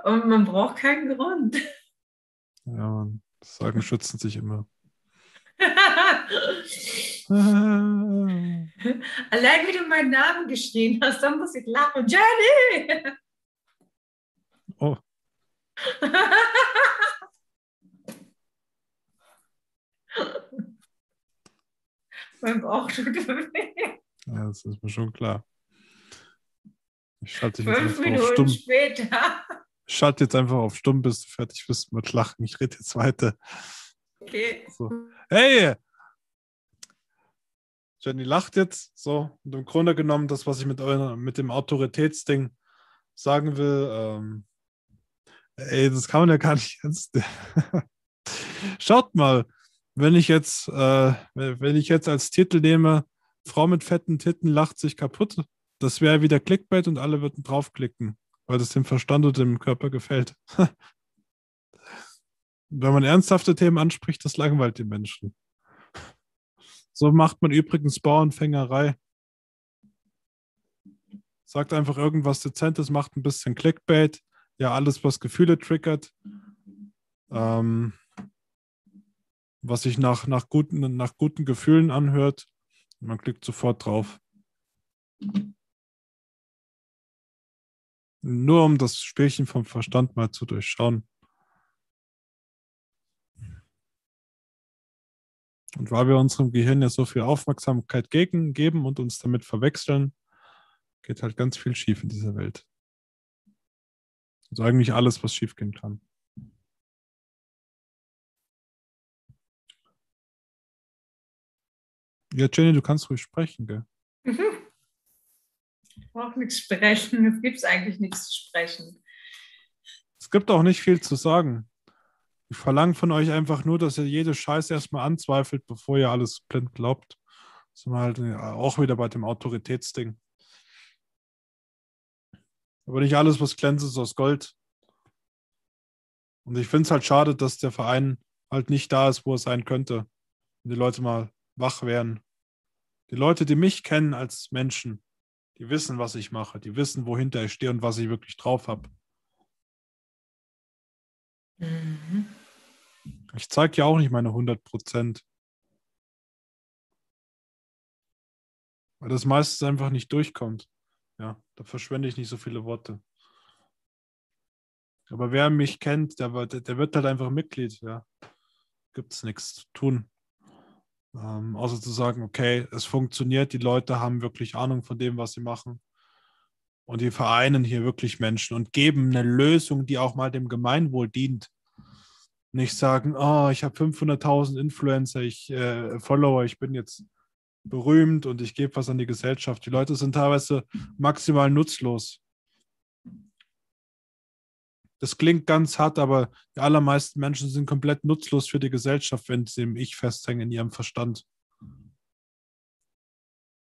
Und man braucht keinen Grund. Ja, man, Sagen schützen sich immer. *laughs* *laughs* Allein wie du meinen Namen geschrien hast, dann muss ich lachen. Jenny! Oh, mein Bauch tut weh. ja, das ist mir schon klar. Ich schalte dich Fünf einfach auf Minuten stumm. später. Ich schalte jetzt einfach auf stumm, bis du fertig bist mit Lachen. Ich rede jetzt weiter. Okay. So. Hey! Jenny lacht jetzt so. Und im Grunde genommen, das, was ich mit, eurer, mit dem Autoritätsding sagen will, ähm, ey, das kann man ja gar nicht ernst. *laughs* Schaut mal, wenn ich jetzt, äh, wenn ich jetzt als Titel nehme, Frau mit fetten Titten lacht sich kaputt, das wäre wieder Clickbait und alle würden draufklicken, weil das dem Verstand und dem Körper gefällt. *laughs* wenn man ernsthafte Themen anspricht, das langweilt die Menschen. So macht man übrigens Bauernfängerei. Sagt einfach irgendwas Dezentes, macht ein bisschen Clickbait. Ja, alles, was Gefühle triggert. Ähm, was sich nach, nach, guten, nach guten Gefühlen anhört. Man klickt sofort drauf. Nur um das Spielchen vom Verstand mal zu durchschauen. Und weil wir unserem Gehirn ja so viel Aufmerksamkeit gegen, geben und uns damit verwechseln, geht halt ganz viel schief in dieser Welt. Also eigentlich alles, was schief gehen kann. Ja, Jenny, du kannst ruhig sprechen, gell? Mhm. Ich brauche nichts sprechen. Es gibt eigentlich nichts zu sprechen. Es gibt auch nicht viel zu sagen. Ich verlange von euch einfach nur, dass ihr jede Scheiße erstmal anzweifelt, bevor ihr alles blind glaubt. Das sind wir halt auch wieder bei dem Autoritätsding. Aber nicht alles, was glänzt, ist aus Gold. Und ich finde es halt schade, dass der Verein halt nicht da ist, wo er sein könnte. Und die Leute mal wach werden. Die Leute, die mich kennen als Menschen, die wissen, was ich mache. Die wissen, wohinter ich stehe und was ich wirklich drauf habe. Mhm. Ich zeige ja auch nicht meine 100 Prozent. Weil das meistens einfach nicht durchkommt. Ja, da verschwende ich nicht so viele Worte. Aber wer mich kennt, der, der wird halt einfach Mitglied. Ja, gibt es nichts zu tun. Ähm, außer zu sagen, okay, es funktioniert, die Leute haben wirklich Ahnung von dem, was sie machen. Und die vereinen hier wirklich Menschen und geben eine Lösung, die auch mal dem Gemeinwohl dient. Nicht sagen, oh, ich habe 500.000 Influencer, ich äh, Follower, ich bin jetzt berühmt und ich gebe was an die Gesellschaft. Die Leute sind teilweise maximal nutzlos. Das klingt ganz hart, aber die allermeisten Menschen sind komplett nutzlos für die Gesellschaft, wenn sie im Ich festhängen, in ihrem Verstand.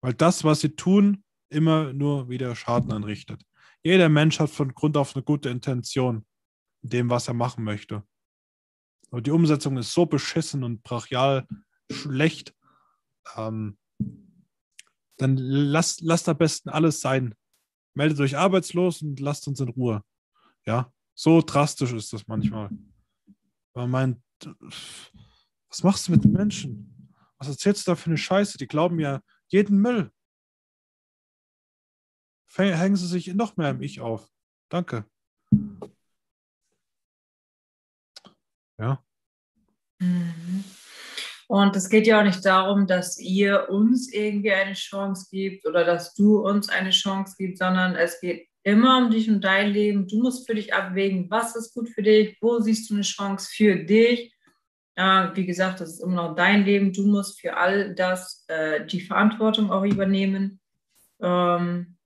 Weil das, was sie tun, immer nur wieder Schaden anrichtet. Jeder Mensch hat von Grund auf eine gute Intention in dem, was er machen möchte. Aber die Umsetzung ist so beschissen und brachial schlecht, ähm, dann lasst, lasst am besten alles sein. Meldet euch arbeitslos und lasst uns in Ruhe. Ja, so drastisch ist das manchmal. Man meint, was machst du mit den Menschen? Was erzählst du da für eine Scheiße? Die glauben ja jeden Müll hängen sie sich noch mehr im Ich auf. Danke. Ja. Mhm. Und es geht ja auch nicht darum, dass ihr uns irgendwie eine Chance gibt oder dass du uns eine Chance gibst, sondern es geht immer um dich und dein Leben. Du musst für dich abwägen, was ist gut für dich, wo siehst du eine Chance für dich. Äh, wie gesagt, das ist immer noch dein Leben. Du musst für all das äh, die Verantwortung auch übernehmen. Ähm,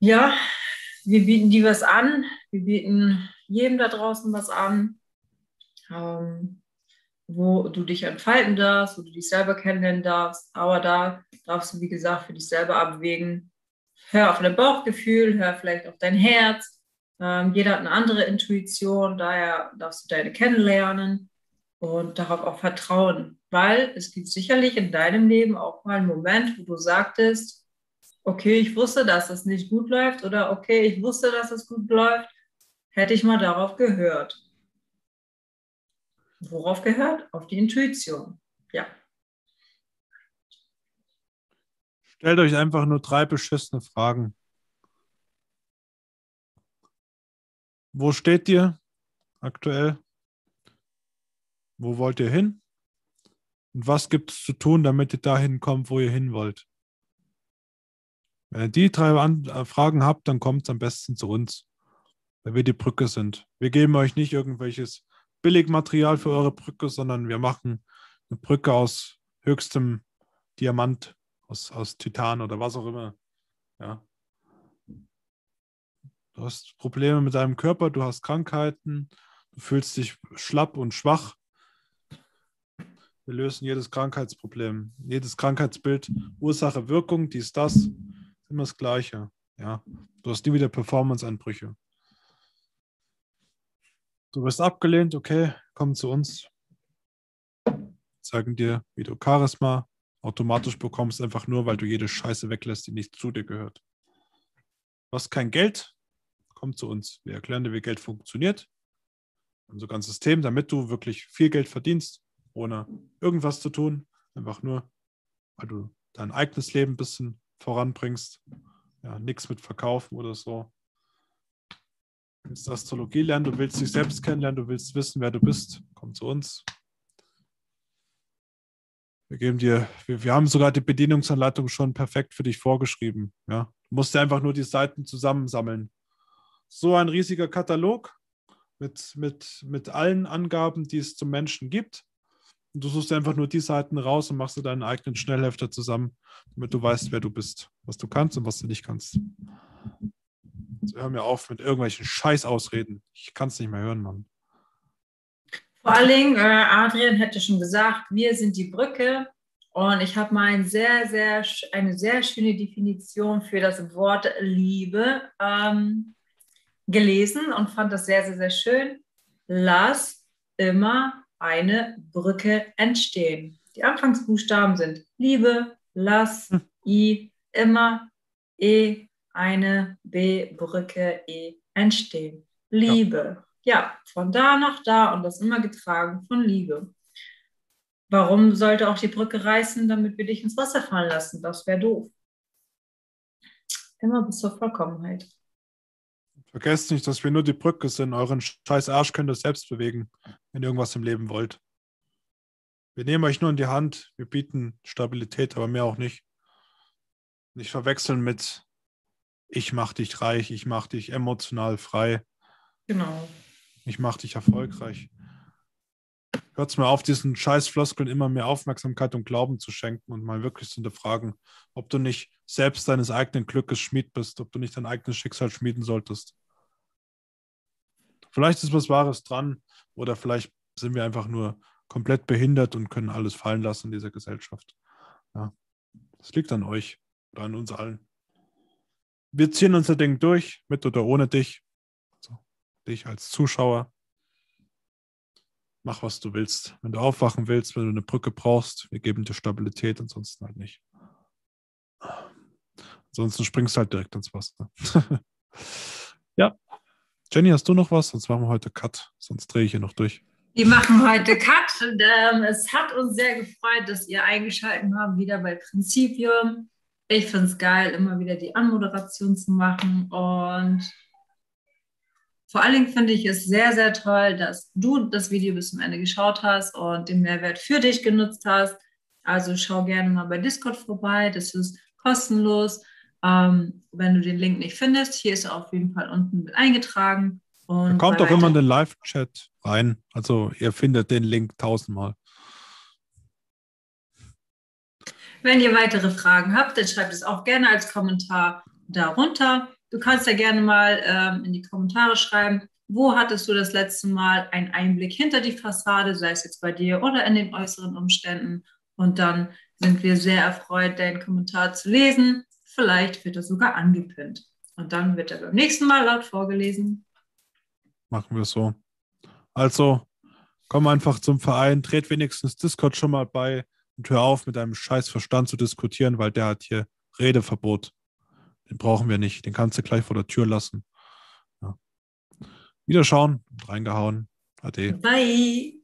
ja, wir bieten dir was an. Wir bieten jedem da draußen was an, ähm, wo du dich entfalten darfst, wo du dich selber kennenlernen darfst. Aber da darfst du, wie gesagt, für dich selber abwägen. Hör auf dein Bauchgefühl, hör vielleicht auf dein Herz. Ähm, jeder hat eine andere Intuition, daher darfst du deine kennenlernen und darauf auch vertrauen, weil es gibt sicherlich in deinem Leben auch mal einen Moment, wo du sagtest, okay, ich wusste, dass es nicht gut läuft oder okay, ich wusste, dass es gut läuft, hätte ich mal darauf gehört. Worauf gehört? Auf die Intuition. Ja. Stellt euch einfach nur drei beschissene Fragen. Wo steht ihr aktuell? Wo wollt ihr hin? Und was gibt es zu tun, damit ihr dahin kommt, wo ihr hin wollt? Wenn ihr die drei äh, Fragen habt, dann kommt es am besten zu uns, weil wir die Brücke sind. Wir geben euch nicht irgendwelches Billigmaterial für eure Brücke, sondern wir machen eine Brücke aus höchstem Diamant, aus, aus Titan oder was auch immer. Ja. Du hast Probleme mit deinem Körper, du hast Krankheiten, du fühlst dich schlapp und schwach. Wir lösen jedes Krankheitsproblem, jedes Krankheitsbild, Ursache, Wirkung, dies, das immer das Gleiche. Ja, du hast nie wieder Performance-Anbrüche. Du wirst abgelehnt, okay, komm zu uns. Zeigen dir, wie du Charisma automatisch bekommst, einfach nur, weil du jede Scheiße weglässt, die nicht zu dir gehört. Du hast kein Geld, komm zu uns. Wir erklären dir, wie Geld funktioniert. Unser ganzes System, damit du wirklich viel Geld verdienst, ohne irgendwas zu tun. Einfach nur, weil du dein eigenes Leben ein bisschen voranbringst. Ja, nichts mit Verkaufen oder so. Du willst Astrologie lernen, du willst dich selbst kennenlernen, du willst wissen, wer du bist. Komm zu uns. Wir geben dir, wir, wir haben sogar die Bedienungsanleitung schon perfekt für dich vorgeschrieben. Ja. Du musst dir einfach nur die Seiten zusammensammeln. So ein riesiger Katalog mit, mit, mit allen Angaben, die es zum Menschen gibt. Du suchst einfach nur die Seiten raus und machst dir deinen eigenen Schnellhefter zusammen, damit du weißt, wer du bist, was du kannst und was du nicht kannst. Also hör mir auf mit irgendwelchen Scheißausreden. Ich kann es nicht mehr hören, Mann. Vor allen Dingen, äh, Adrian hätte schon gesagt, wir sind die Brücke. Und ich habe mal ein sehr, sehr, eine sehr schöne Definition für das Wort Liebe ähm, gelesen und fand das sehr, sehr, sehr schön. Lass immer eine Brücke entstehen. Die Anfangsbuchstaben sind Liebe, Lass, hm. I, immer, E, eine, B, Brücke, E, entstehen. Liebe. Ja. ja, von da nach da und das immer getragen von Liebe. Warum sollte auch die Brücke reißen, damit wir dich ins Wasser fallen lassen? Das wäre doof. Immer bis zur Vollkommenheit. Vergesst nicht, dass wir nur die Brücke sind. Euren scheiß Arsch könnt ihr selbst bewegen, wenn ihr irgendwas im Leben wollt. Wir nehmen euch nur in die Hand. Wir bieten Stabilität, aber mehr auch nicht. Nicht verwechseln mit ich mach dich reich, ich mach dich emotional frei. Genau. Ich mach dich erfolgreich. Hört's mal auf, diesen Scheißfloskeln immer mehr Aufmerksamkeit und Glauben zu schenken und mal wirklich zu hinterfragen, ob du nicht selbst deines eigenen Glückes Schmied bist, ob du nicht dein eigenes Schicksal schmieden solltest. Vielleicht ist was Wahres dran oder vielleicht sind wir einfach nur komplett behindert und können alles fallen lassen in dieser Gesellschaft. Ja, das liegt an euch oder an uns allen. Wir ziehen unser Ding durch, mit oder ohne dich. Also, dich als Zuschauer. Mach, was du willst. Wenn du aufwachen willst, wenn du eine Brücke brauchst, wir geben dir Stabilität, ansonsten halt nicht. Ansonsten springst du halt direkt ins Wasser. *laughs* ja. Jenny, hast du noch was? Sonst machen wir heute Cut. Sonst drehe ich hier noch durch. Die machen heute Cut. Und, ähm, es hat uns sehr gefreut, dass ihr eingeschaltet habt, wieder bei Prinzipium. Ich finde es geil, immer wieder die Anmoderation zu machen. Und vor allen Dingen finde ich es sehr, sehr toll, dass du das Video bis zum Ende geschaut hast und den Mehrwert für dich genutzt hast. Also schau gerne mal bei Discord vorbei. Das ist kostenlos. Ähm, wenn du den Link nicht findest, hier ist er auf jeden Fall unten mit eingetragen. Und kommt doch immer in den Live-Chat rein. Also ihr findet den Link tausendmal. Wenn ihr weitere Fragen habt, dann schreibt es auch gerne als Kommentar darunter. Du kannst ja gerne mal ähm, in die Kommentare schreiben, wo hattest du das letzte Mal einen Einblick hinter die Fassade, sei es jetzt bei dir oder in den äußeren Umständen. Und dann sind wir sehr erfreut, deinen Kommentar zu lesen. Vielleicht wird er sogar angepinnt. Und dann wird er beim nächsten Mal laut vorgelesen. Machen wir so. Also, komm einfach zum Verein, tret wenigstens Discord schon mal bei und hör auf, mit einem scheiß Verstand zu diskutieren, weil der hat hier Redeverbot. Den brauchen wir nicht. Den kannst du gleich vor der Tür lassen. Ja. Wiederschauen, reingehauen. Ade. Bye.